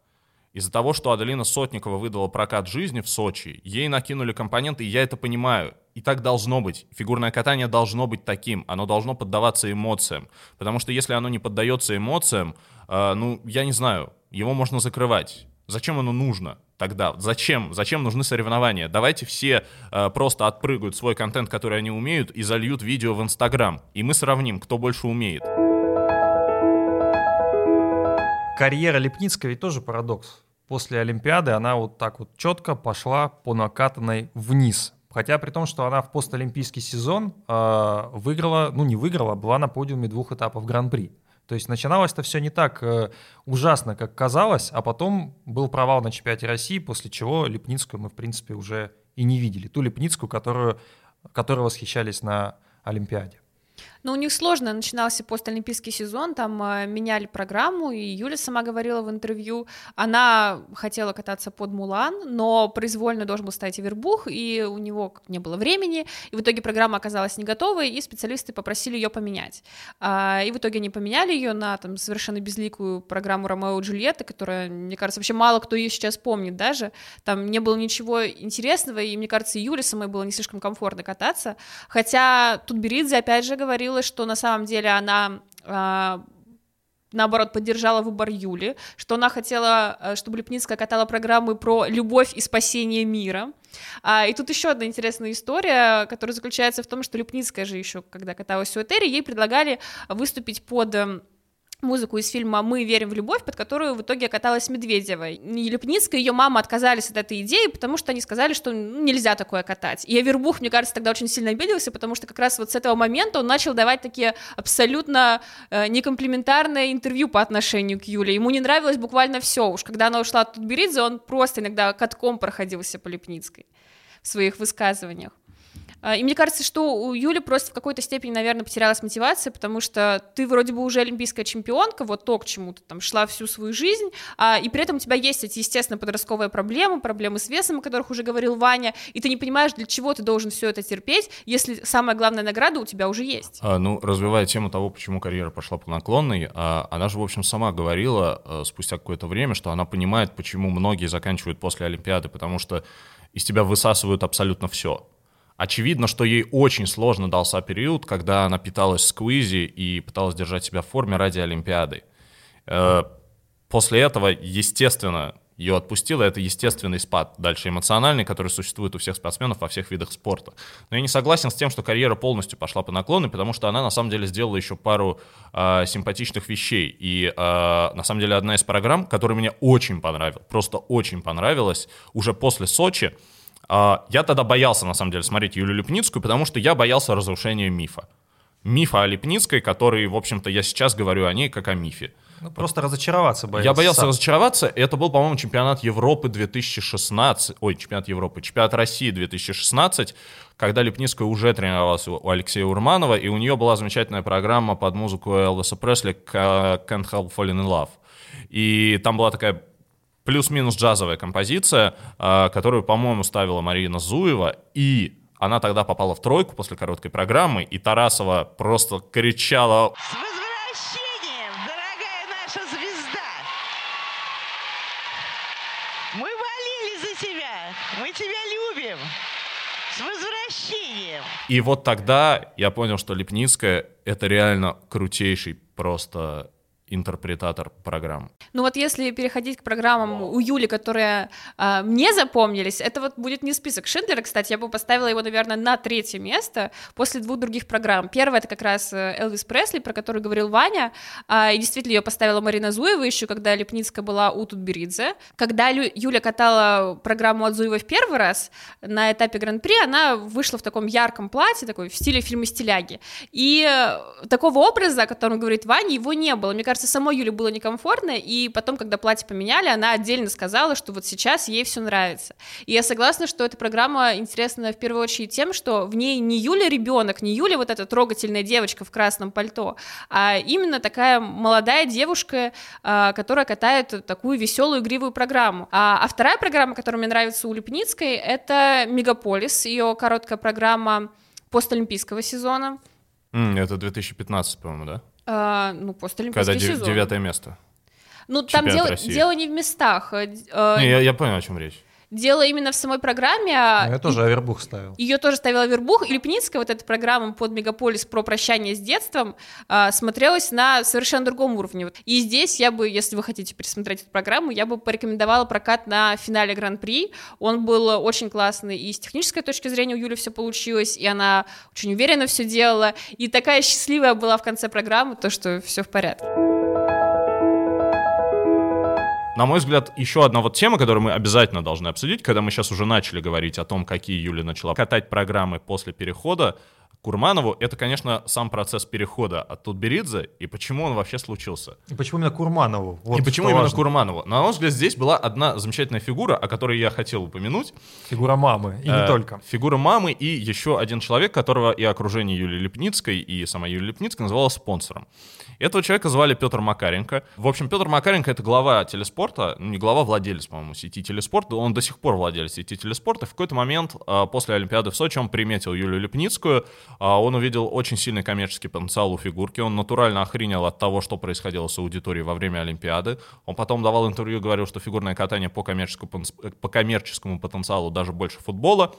Из-за того, что Аделина Сотникова выдала прокат жизни в Сочи, ей накинули компоненты, и я это понимаю. И так должно быть. Фигурное катание должно быть таким. Оно должно поддаваться эмоциям. Потому что если оно не поддается эмоциям, э, ну, я не знаю, его можно закрывать. Зачем оно нужно? Тогда? Зачем? Зачем нужны соревнования? Давайте все э, просто отпрыгают свой контент, который они умеют, и зальют видео в Инстаграм. И мы сравним, кто больше умеет. Карьера Лепницкой ведь тоже парадокс. После Олимпиады она вот так вот четко пошла по накатанной вниз. Хотя при том, что она в постолимпийский сезон э, выиграла, ну не выиграла, а была на подиуме двух этапов Гран-при. То есть начиналось это все не так э, ужасно, как казалось, а потом был провал на чемпионате России, после чего Лепницкую мы, в принципе, уже и не видели. Ту Лепницкую, которую, которой восхищались на Олимпиаде. Но у них сложно начинался постолимпийский сезон, там э, меняли программу, и Юля сама говорила в интервью, она хотела кататься под Мулан, но произвольно должен был стать Вербух, и у него не было времени, и в итоге программа оказалась не готовой, и специалисты попросили ее поменять. А, и в итоге они поменяли ее на там совершенно безликую программу Ромео и Джульетта, которая, мне кажется, вообще мало кто ее сейчас помнит даже. Там не было ничего интересного, и мне кажется, и Юле самой было не слишком комфортно кататься. Хотя тут Беридзе опять же говорила, что на самом деле она а, наоборот, поддержала выбор Юли, что она хотела, э, чтобы Лепницкая катала программы про любовь и спасение мира. А, и тут еще одна интересная история, которая заключается в том, что Лепницкая же еще, когда каталась в Этери, ей предлагали выступить под эм, музыку из фильма «Мы верим в любовь», под которую в итоге каталась Медведева. И Лепницкая, и ее мама отказались от этой идеи, потому что они сказали, что ну, нельзя такое катать. И Авербух, мне кажется, тогда очень сильно обиделся, потому что как раз вот с этого момента он начал давать такие абсолютно э, некомплиментарные интервью по отношению к Юле. Ему не нравилось буквально все. Уж когда она ушла от Тутберидзе, он просто иногда катком проходился по Лепницкой в своих высказываниях. А, и мне кажется, что у Юли просто в какой-то степени, наверное, потерялась мотивация, потому что ты вроде бы уже олимпийская чемпионка, вот то, к чему ты там шла всю свою жизнь, а, и при этом у тебя есть эти, естественно, подростковые проблемы, проблемы с весом, о которых уже говорил Ваня, и ты не понимаешь, для чего ты должен все это терпеть, если самая главная награда у тебя уже есть. А, ну, развивая тему того, почему карьера пошла по наклонной, а, она же, в общем, сама говорила а, спустя какое-то время, что она понимает, почему многие заканчивают после Олимпиады, потому что из тебя высасывают абсолютно все Очевидно, что ей очень сложно дался период, когда она питалась сквизи и пыталась держать себя в форме ради Олимпиады. Э, после этого, естественно, ее отпустило, это естественный спад, дальше эмоциональный, который существует у всех спортсменов во всех видах спорта. Но я не согласен с тем, что карьера полностью пошла по наклону, потому что она на самом деле сделала еще пару э, симпатичных вещей. И э, на самом деле одна из программ, которая мне очень понравилась, просто очень понравилась, уже после Сочи, я тогда боялся, на самом деле, смотреть Юлию Лепницкую, потому что я боялся разрушения мифа. Мифа о Лепницкой, который, в общем-то, я сейчас говорю о ней как о мифе. Ну, просто разочароваться боялся. Я боялся сам. разочароваться. Это был, по-моему, чемпионат Европы 2016. Ой, чемпионат Европы. Чемпионат России 2016, когда Лепницкая уже тренировалась у Алексея Урманова, и у нее была замечательная программа под музыку Элвиса Пресли «Can't Help Falling in Love». И там была такая плюс-минус джазовая композиция, а, которую, по-моему, ставила Марина Зуева, и она тогда попала в тройку после короткой программы, и Тарасова просто кричала «С возвращением, дорогая наша звезда! Мы болели за тебя, мы тебя любим! С возвращением!» И вот тогда я понял, что Лепницкая — это реально крутейший просто интерпретатор программ. Ну вот если переходить к программам у Юли, которые э, мне запомнились, это вот будет не список Шиндлера, кстати, я бы поставила его, наверное, на третье место после двух других программ. Первая это как раз э, Элвис Пресли, про который говорил Ваня, э, и действительно ее поставила Марина Зуева еще, когда Лепницкая была у Тутберидзе. Когда Лю, Юля катала программу от Зуевой в первый раз на этапе Гран-при, она вышла в таком ярком платье, такой в стиле фильма «Стиляги». И такого образа, о котором говорит Ваня, его не было. Мне кажется, кажется, самой Юле было некомфортно, и потом, когда платье поменяли, она отдельно сказала, что вот сейчас ей все нравится. И я согласна, что эта программа интересна в первую очередь тем, что в ней не Юля ребенок, не Юля вот эта трогательная девочка в красном пальто, а именно такая молодая девушка, а, которая катает такую веселую, игривую программу. А, а вторая программа, которая мне нравится у Лепницкой, это «Мегаполис», ее короткая программа постолимпийского сезона. Это 2015, по-моему, да? А, ну, постолимпийский Когда сезон. девятое место. Ну, там дело, дело не в местах. Э, не, я, я понял, о чем речь. Дело именно в самой программе. А ну, я тоже Авербух ставил. Ее тоже ставил Авербух. И Лепницкая, вот эта программа под Мегаполис про прощание с детством, э, смотрелась на совершенно другом уровне. И здесь я бы, если вы хотите пересмотреть эту программу, я бы порекомендовала прокат на финале Гран-при. Он был очень классный, и с технической точки зрения у Юли все получилось, и она очень уверенно все делала, и такая счастливая была в конце программы, то, что все в порядке. На мой взгляд, еще одна вот тема, которую мы обязательно должны обсудить, когда мы сейчас уже начали говорить о том, какие Юля начала катать программы после перехода к Урманову, это, конечно, сам процесс перехода от Тутберидзе и почему он вообще случился. И почему именно к Урманову? Вот и почему именно важно. к Урманову? На мой взгляд, здесь была одна замечательная фигура, о которой я хотел упомянуть. Фигура мамы, и не э, только. Фигура мамы и еще один человек, которого и окружение Юлии Лепницкой, и сама Юлия Лепницкая называла спонсором. Этого человека звали Петр Макаренко. В общем, Петр Макаренко — это глава телеспорта, ну, не глава, владелец, по-моему, сети телеспорта. Он до сих пор владелец сети телеспорта. В какой-то момент э, после Олимпиады в Сочи он приметил Юлию Лепницкую. Э, он увидел очень сильный коммерческий потенциал у фигурки. Он натурально охренел от того, что происходило с аудиторией во время Олимпиады. Он потом давал интервью, говорил, что фигурное катание по коммерческому, по коммерческому потенциалу даже больше футбола.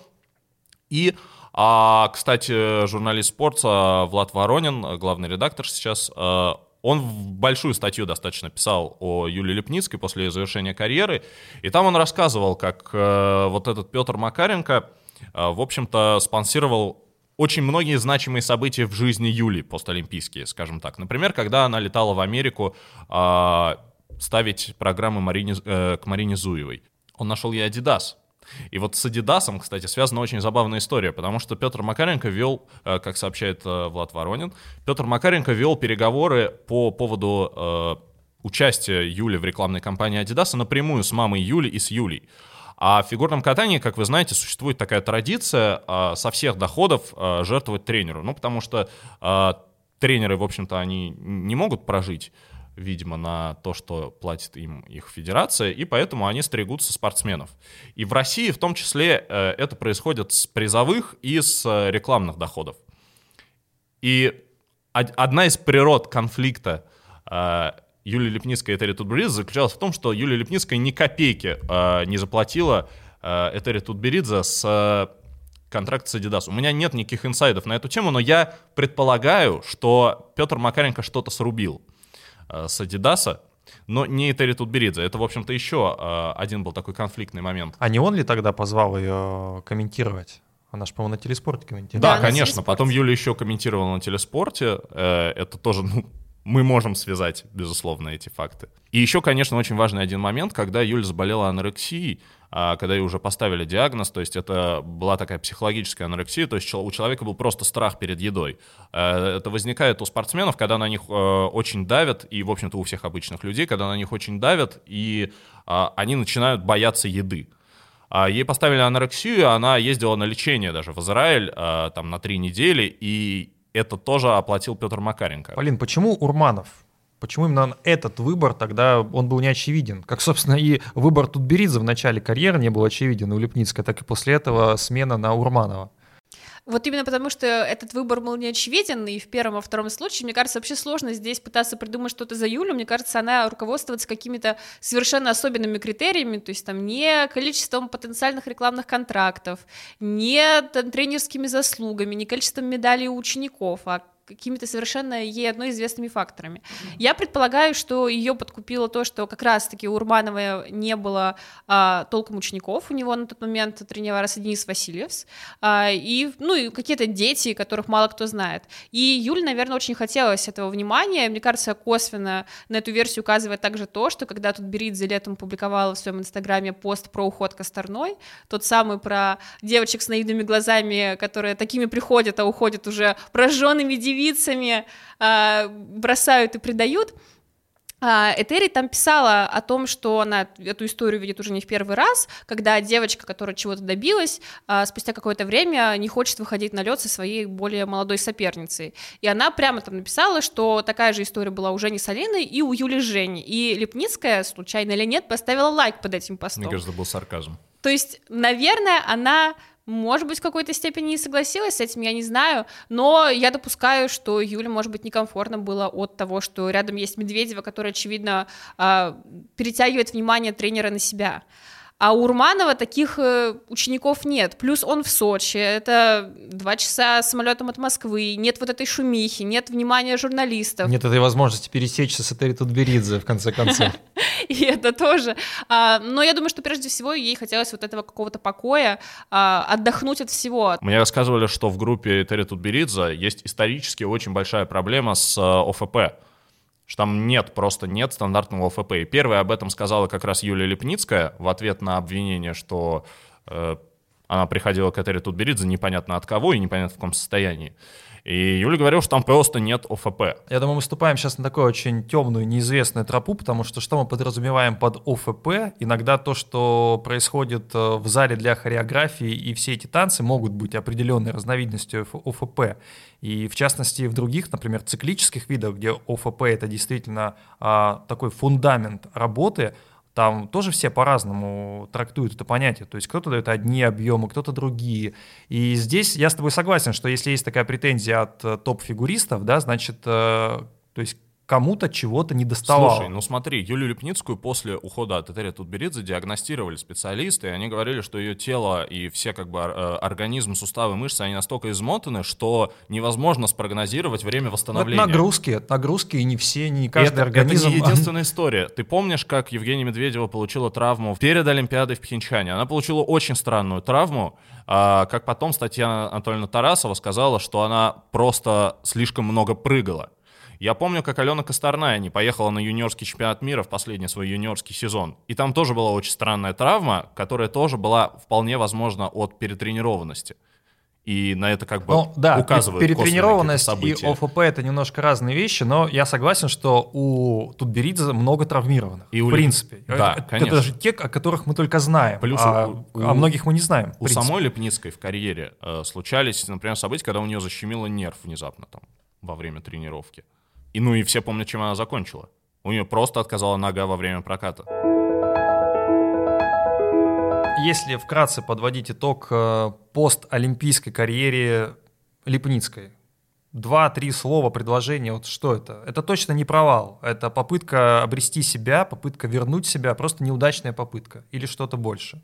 И, а, кстати, журналист спорта Влад Воронин, главный редактор сейчас, а, он большую статью достаточно писал о Юлии Лепницкой после ее завершения карьеры, и там он рассказывал, как а, вот этот Петр Макаренко, а, в общем-то, спонсировал очень многие значимые события в жизни Юли постолимпийские, скажем так. Например, когда она летала в Америку а, ставить программы Марине, э, к Марине Зуевой. Он нашел ей Adidas, и вот с Адидасом, кстати, связана очень забавная история, потому что Петр Макаренко вел, э, как сообщает э, Влад Воронин, Петр Макаренко вел переговоры по поводу э, участия Юли в рекламной кампании Адидаса напрямую с мамой Юли и с Юлей. А в фигурном катании, как вы знаете, существует такая традиция э, со всех доходов э, жертвовать тренеру. Ну, потому что э, тренеры, в общем-то, они не могут прожить видимо, на то, что платит им их федерация, и поэтому они стригутся спортсменов. И в России в том числе э, это происходит с призовых и с э, рекламных доходов. И одна из природ конфликта э, Юлии Лепницкой и Этери Тутберидзе заключалась в том, что Юлия Лепницкая ни копейки не заплатила Этери Тутберидзе с контракт с Adidas. У меня нет никаких инсайдов на эту тему, но я предполагаю, что Петр Макаренко что-то срубил. Э, с Адидаса, но не Терри Тутберидзе. Это, в общем-то, еще э, один был такой конфликтный момент. А не он ли тогда позвал ее комментировать? Она же, по-моему, на телеспорте комментировала. Да, да конечно. Потом Юля еще комментировала на телеспорте. Э, это тоже, ну, мы можем связать, безусловно, эти факты. И еще, конечно, очень важный один момент, когда Юля заболела анорексией, а когда ей уже поставили диагноз, то есть это была такая психологическая анорексия, то есть у человека был просто страх перед едой. Э, это возникает у спортсменов, когда на них э, очень давят, и, в общем-то, у всех обычных людей, когда на них очень давят, и а, они начинают бояться еды. А ей поставили анорексию, она ездила на лечение даже в Израиль там на три недели, и это тоже оплатил Петр Макаренко. Полин, почему Урманов Почему именно этот выбор тогда он был не очевиден? Как, собственно, и выбор Тутберидзе в начале карьеры не был очевиден у Лепницкой, так и после этого смена на Урманова. Вот именно потому, что этот выбор был не очевиден, и в первом и втором случае, мне кажется, вообще сложно здесь пытаться придумать что-то за Юлю, мне кажется, она руководствуется какими-то совершенно особенными критериями, то есть там не количеством потенциальных рекламных контрактов, не тренерскими заслугами, не количеством медалей у учеников, а какими-то совершенно ей одной известными факторами. Mm-hmm. Я предполагаю, что ее подкупило то, что как раз-таки у Урманова не было а, толком учеников, у него на тот момент тренировался Денис Васильевс, а, и, ну, и какие-то дети, которых мало кто знает. И Юль, наверное, очень хотелось этого внимания, мне кажется, косвенно на эту версию указывает также то, что когда тут Беридзе летом публиковала в своем инстаграме пост про уход Косторной, тот самый про девочек с наивными глазами, которые такими приходят, а уходят уже прожженными девицами, девицами э, бросают и предают. А, Этери там писала о том, что она эту историю видит уже не в первый раз, когда девочка, которая чего-то добилась, а, спустя какое-то время не хочет выходить на лед со своей более молодой соперницей. И она прямо там написала, что такая же история была уже не с Алиной и у Юли Жени. И Лепницкая, случайно или нет, поставила лайк под этим постом. Мне кажется, это был сарказм. То есть, наверное, она может быть, в какой-то степени и согласилась с этим, я не знаю, но я допускаю, что Юле, может быть, некомфортно было от того, что рядом есть Медведева, который, очевидно, а, перетягивает внимание тренера на себя. А у Урманова таких э, учеников нет. Плюс он в Сочи, это два часа самолетом от Москвы, нет вот этой шумихи, нет внимания журналистов. Нет этой возможности пересечься с Этери Тутберидзе, в конце концов. И это тоже. А, но я думаю, что прежде всего ей хотелось вот этого какого-то покоя, а, отдохнуть от всего. Мне рассказывали, что в группе Этери Тутберидзе есть исторически очень большая проблема с э, ОФП что там нет, просто нет стандартного ОФП. И первая об этом сказала как раз Юлия Лепницкая в ответ на обвинение, что э, Она приходила к Этери Тутберидзе непонятно от кого и непонятно в каком состоянии. И Юля говорил, что там просто нет ОФП. Я думаю, мы выступаем сейчас на такую очень темную, неизвестную тропу, потому что что мы подразумеваем под ОФП? Иногда то, что происходит э, в зале для хореографии, и все эти танцы могут быть определенной разновидностью ОФП. И в частности, в других, например, циклических видах, где ОФП — это действительно а, такой фундамент работы, там тоже все по-разному трактуют это понятие. То есть кто-то дает одни объемы, кто-то другие. И здесь я с тобой согласен, что если есть такая претензия от э, топ-фигуристов, да, значит, э, то есть кому-то чего-то не доставало. Слушай, ну смотри, Юлию Лепницкую после ухода от Этери Тутберидзе диагностировали специалисты, и они говорили, что ее тело и все как бы э, организм, суставы, мышцы, они настолько измотаны, что невозможно спрогнозировать время восстановления. Это нагрузки, нагрузки, и не все, не каждый это, организм. Это не единственная история. Ты помнишь, как Евгения Медведева получила травму перед Олимпиадой в Пхенчане? Она получила очень странную травму, а, как потом Татьяна Анатольевна Тарасова сказала, что она просто слишком много прыгала. Я помню, как Алена Косторная не поехала на юниорский чемпионат мира в последний свой юниорский сезон. И там тоже была очень странная травма, которая тоже была вполне возможно от перетренированности. И на это как бы ну, да, указывают перетренированность и ОФП это немножко разные вещи, но я согласен, что у Тутберидзе много травмированных. И у в принципе. Да, это, конечно. это даже те, о которых мы только знаем. Плюс а, у, о многих мы не знаем. У самой Лепницкой в карьере э, случались, например, события, когда у нее защемило нерв внезапно там во время тренировки. И ну и все помнят, чем она закончила. У нее просто отказала нога во время проката. Если вкратце подводить итог э, постолимпийской карьере Липницкой, два-три слова, предложения, вот что это? Это точно не провал, это попытка обрести себя, попытка вернуть себя, просто неудачная попытка или что-то больше?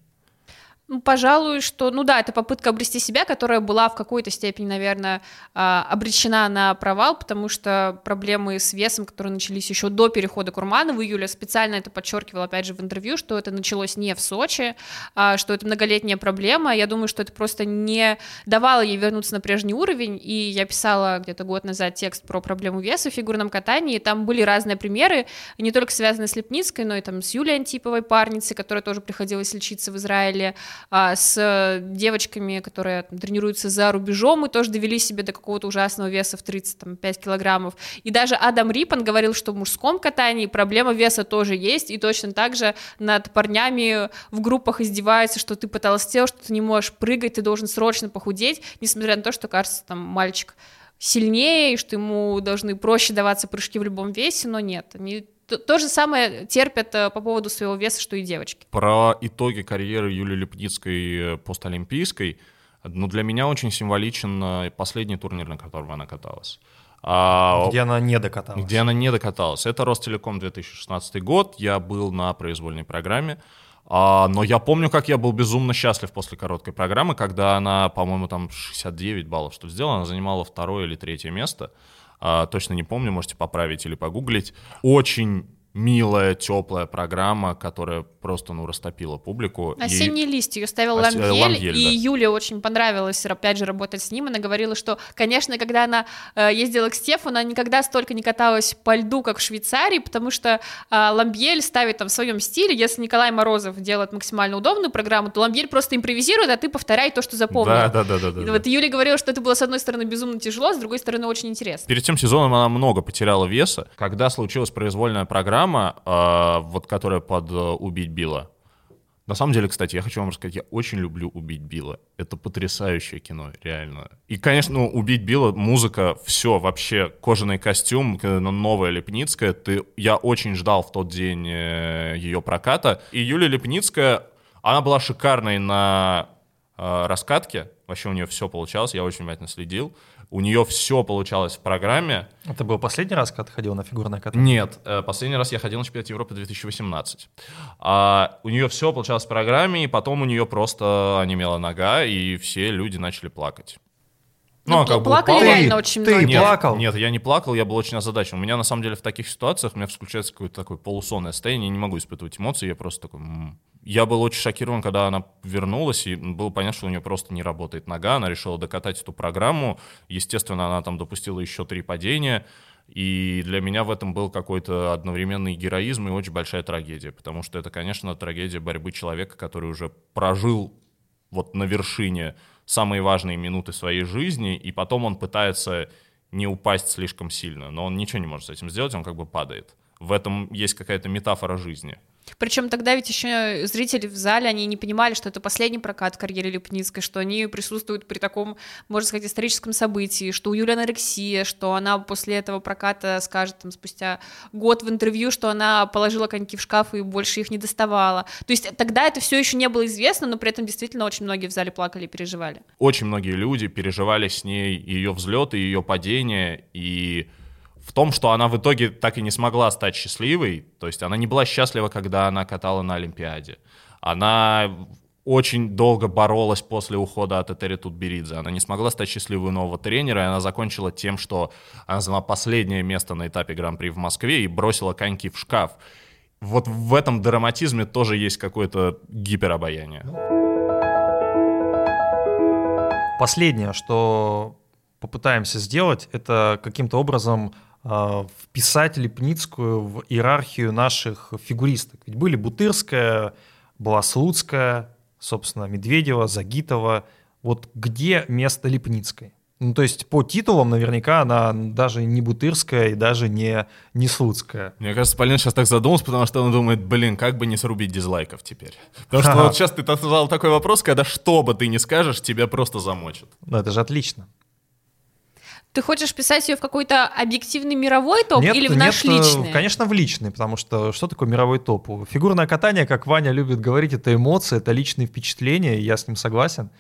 Ну, пожалуй, что, ну да, это попытка обрести себя, которая была в какой-то степени, наверное, а, обречена на провал, потому что проблемы с весом, которые начались еще до перехода Курмана в июле, специально это подчеркивал, опять же, в интервью, что это началось не в Сочи, а, что это многолетняя проблема. Я думаю, что это просто не давало ей вернуться на прежний уровень, и я писала где-то год назад текст про проблему веса в фигурном катании, и там были разные примеры, не только связанные с Лепницкой, но и там с Юлией Антиповой, парницей, которая тоже приходилось лечиться в Израиле, а, с девочками, которые там, тренируются за рубежом, и тоже довели себя до какого-то ужасного веса в 35 килограммов. И даже Адам Рипан говорил, что в мужском катании проблема веса тоже есть, и точно так же над парнями в группах издеваются, что ты потолстел, что ты не можешь прыгать, ты должен срочно похудеть, несмотря на то, что кажется, там, мальчик сильнее, и что ему должны проще даваться прыжки в любом весе, но нет, они то, то же самое терпят э, по поводу своего веса, что и девочки. Про итоги карьеры Юлии Лепницкой э, постолимпийской, ну, для меня очень символичен э, последний турнир, на котором она каталась. А, где она не докаталась. Где она не докаталась. Это Ростелеком 2016 год, я был на произвольной программе, а, но я помню, как я был безумно счастлив после короткой программы, когда она, по-моему, там 69 баллов что сделала, она занимала второе или третье место точно не помню, можете поправить или погуглить. Очень милая, теплая программа, которая просто, ну, растопила публику. «Осенний и... лист» ее ставил Ос... Ламгель, Ламгель, и да. Юле очень понравилось, опять же, работать с ним. Она говорила, что, конечно, когда она э, ездила к Стефу, она никогда столько не каталась по льду, как в Швейцарии, потому что э, Ламбьель ставит там в своем стиле, если Николай Морозов делает максимально удобную программу, то Ламбьель просто импровизирует, а ты повторяй то, что запомнил. Да, да, да. да, да и вот Юля говорила, что это было, с одной стороны, безумно тяжело, с другой стороны, очень интересно. Перед тем сезоном она много потеряла веса. Когда случилась произвольная программа, программа, э, вот которая под э, «Убить Билла». На самом деле, кстати, я хочу вам рассказать, я очень люблю «Убить Билла». Это потрясающее кино, реально. И, конечно, ну, «Убить Билла», музыка, все, вообще, кожаный костюм, новая Лепницкая. Ты, я очень ждал в тот день э, ее проката. И Юлия Лепницкая, она была шикарной на э, раскатке. Вообще у нее все получалось, я очень внимательно следил. У нее все получалось в программе. Это был последний раз, когда ты ходил на фигурное катание? Нет, э, последний раз я ходил на чемпионат Европы 2018. А у нее все получалось в программе, и потом у нее просто онемела нога, и все люди начали плакать. Ну, ну а как плакали бы, реально очень ты многие. Нет, плакал? Нет, я не плакал, я был очень озадачен. У меня, на самом деле, в таких ситуациях у меня включается какое-то такое полусонное состояние, я не могу испытывать эмоции, я просто такой... М-м". Я был очень шокирован, когда она вернулась, и было понятно, что у нее просто не работает нога, она решила докатать эту программу. Естественно, она там допустила еще три падения, и для меня в этом был какой-то одновременный героизм и очень большая трагедия, потому что это, конечно, трагедия борьбы человека, который уже прожил вот на вершине самые важные минуты своей жизни, и потом он пытается не упасть слишком сильно, но он ничего не может с этим сделать, он как бы падает. В этом есть какая-то метафора жизни. Причем тогда ведь еще зрители в зале, они не понимали, что это последний прокат карьеры Лепницкой, что они присутствуют при таком, можно сказать, историческом событии, что у Юли анорексия, что она после этого проката скажет там спустя год в интервью, что она положила коньки в шкаф и больше их не доставала. То есть тогда это все еще не было известно, но при этом действительно очень многие в зале плакали и переживали. Очень многие люди переживали с ней ее взлеты, ее падение, и в том, что она в итоге так и не смогла стать счастливой, то есть она не была счастлива, когда она катала на Олимпиаде. Она очень долго боролась после ухода от Этери Тутберидзе. Она не смогла стать счастливой нового тренера, и она закончила тем, что она заняла последнее место на этапе Гран-при в Москве и бросила коньки в шкаф. Вот в этом драматизме тоже есть какое-то гиперобаяние. Последнее, что попытаемся сделать, это каким-то образом вписать Лепницкую в иерархию наших фигуристок. Ведь были Бутырская, была Слуцкая, собственно, Медведева, Загитова. Вот где место Лепницкой? Ну, то есть по титулам наверняка она даже не Бутырская и даже не, не Слуцкая. Мне кажется, Полин сейчас так задумался, потому что он думает, блин, как бы не срубить дизлайков теперь. Потому что вот сейчас ты задал такой вопрос, когда что бы ты ни скажешь, тебя просто замочат. Ну, это же отлично. Ты хочешь писать ее в какой-то объективный мировой топ нет, или в наш нет, э, личный? Конечно, в личный, потому что что такое мировой топ? Фигурное катание, как Ваня любит говорить, это эмоции, это личные впечатления, и я с ним согласен.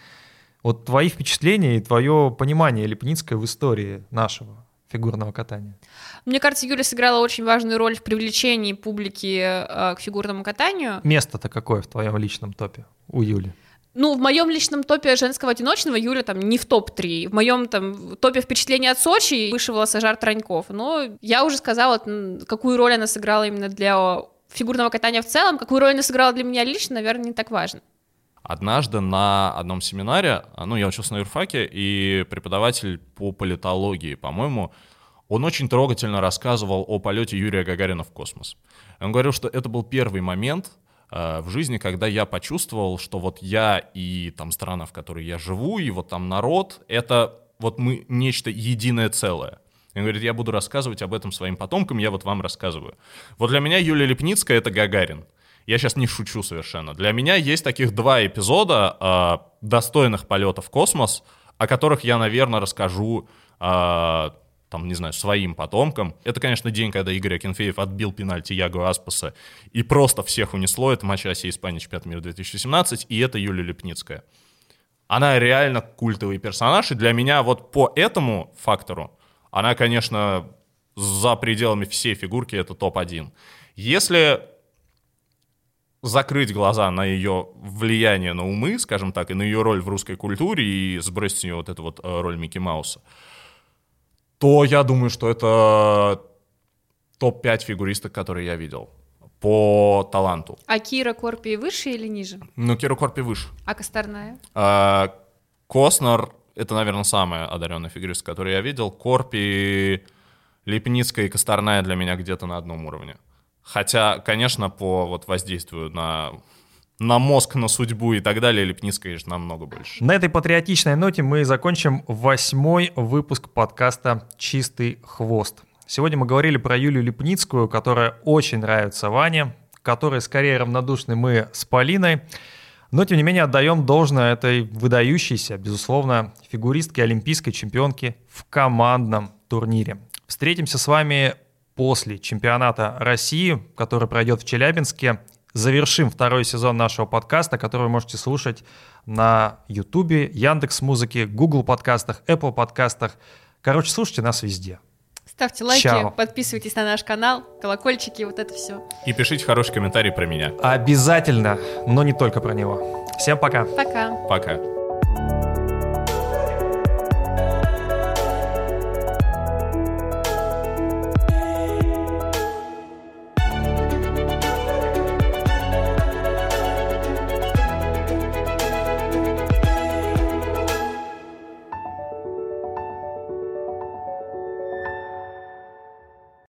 Вот твои впечатления и твое понимание Лепницкой в истории нашего фигурного катания. Мне кажется, Юля сыграла очень важную роль в привлечении публики э, к фигурному катанию. Место-то какое в твоем личном топе у Юли? Ну, в моем личном топе женского одиночного Юля там не в топ-3. В моем там топе впечатления от Сочи вышивала Сажар Траньков. Но я уже сказала, какую роль она сыграла именно для фигурного катания в целом, какую роль она сыграла для меня лично, наверное, не так важно. Однажды на одном семинаре, ну, я учился на юрфаке, и преподаватель по политологии, по-моему, он очень трогательно рассказывал о полете Юрия Гагарина в космос. Он говорил, что это был первый момент, в жизни, когда я почувствовал, что вот я и там страна, в которой я живу, и вот там народ, это вот мы нечто единое целое. Он говорит, я буду рассказывать об этом своим потомкам, я вот вам рассказываю. Вот для меня Юлия Лепницкая — это Гагарин. Я сейчас не шучу совершенно. Для меня есть таких два эпизода э, достойных полета в космос, о которых я, наверное, расскажу э, там, не знаю, своим потомкам. Это, конечно, день, когда Игорь Акинфеев отбил пенальти Яго Аспаса и просто всех унесло. Это матч России Испании чемпионат мира 2017, и это Юлия Лепницкая. Она реально культовый персонаж, и для меня вот по этому фактору она, конечно, за пределами всей фигурки это топ-1. Если закрыть глаза на ее влияние на умы, скажем так, и на ее роль в русской культуре, и сбросить с нее вот эту вот э, роль Микки Мауса, то я думаю, что это топ-5 фигуристок, которые я видел по таланту. А Кира Корпи выше или ниже? Ну, Кира Корпи выше. А Косторная? А, Коснер — это, наверное, самая одаренная фигуристка, которую я видел. Корпи, Лепницкая и Косторная для меня где-то на одном уровне. Хотя, конечно, по вот воздействию на на мозг, на судьбу и так далее, Лепницкая, конечно, намного больше. На этой патриотичной ноте мы закончим восьмой выпуск подкаста «Чистый хвост». Сегодня мы говорили про Юлию Лепницкую, которая очень нравится Ване, которой скорее равнодушны мы с Полиной. Но, тем не менее, отдаем должное этой выдающейся, безусловно, фигуристке олимпийской чемпионки в командном турнире. Встретимся с вами после чемпионата России, который пройдет в Челябинске завершим второй сезон нашего подкаста, который вы можете слушать на Ютубе, Яндекс Музыке, Google подкастах, Apple подкастах. Короче, слушайте нас везде. Ставьте лайки, Чао. подписывайтесь на наш канал, колокольчики, вот это все. И пишите хороший комментарий про меня. Обязательно, но не только про него. Всем пока. Пока. Пока.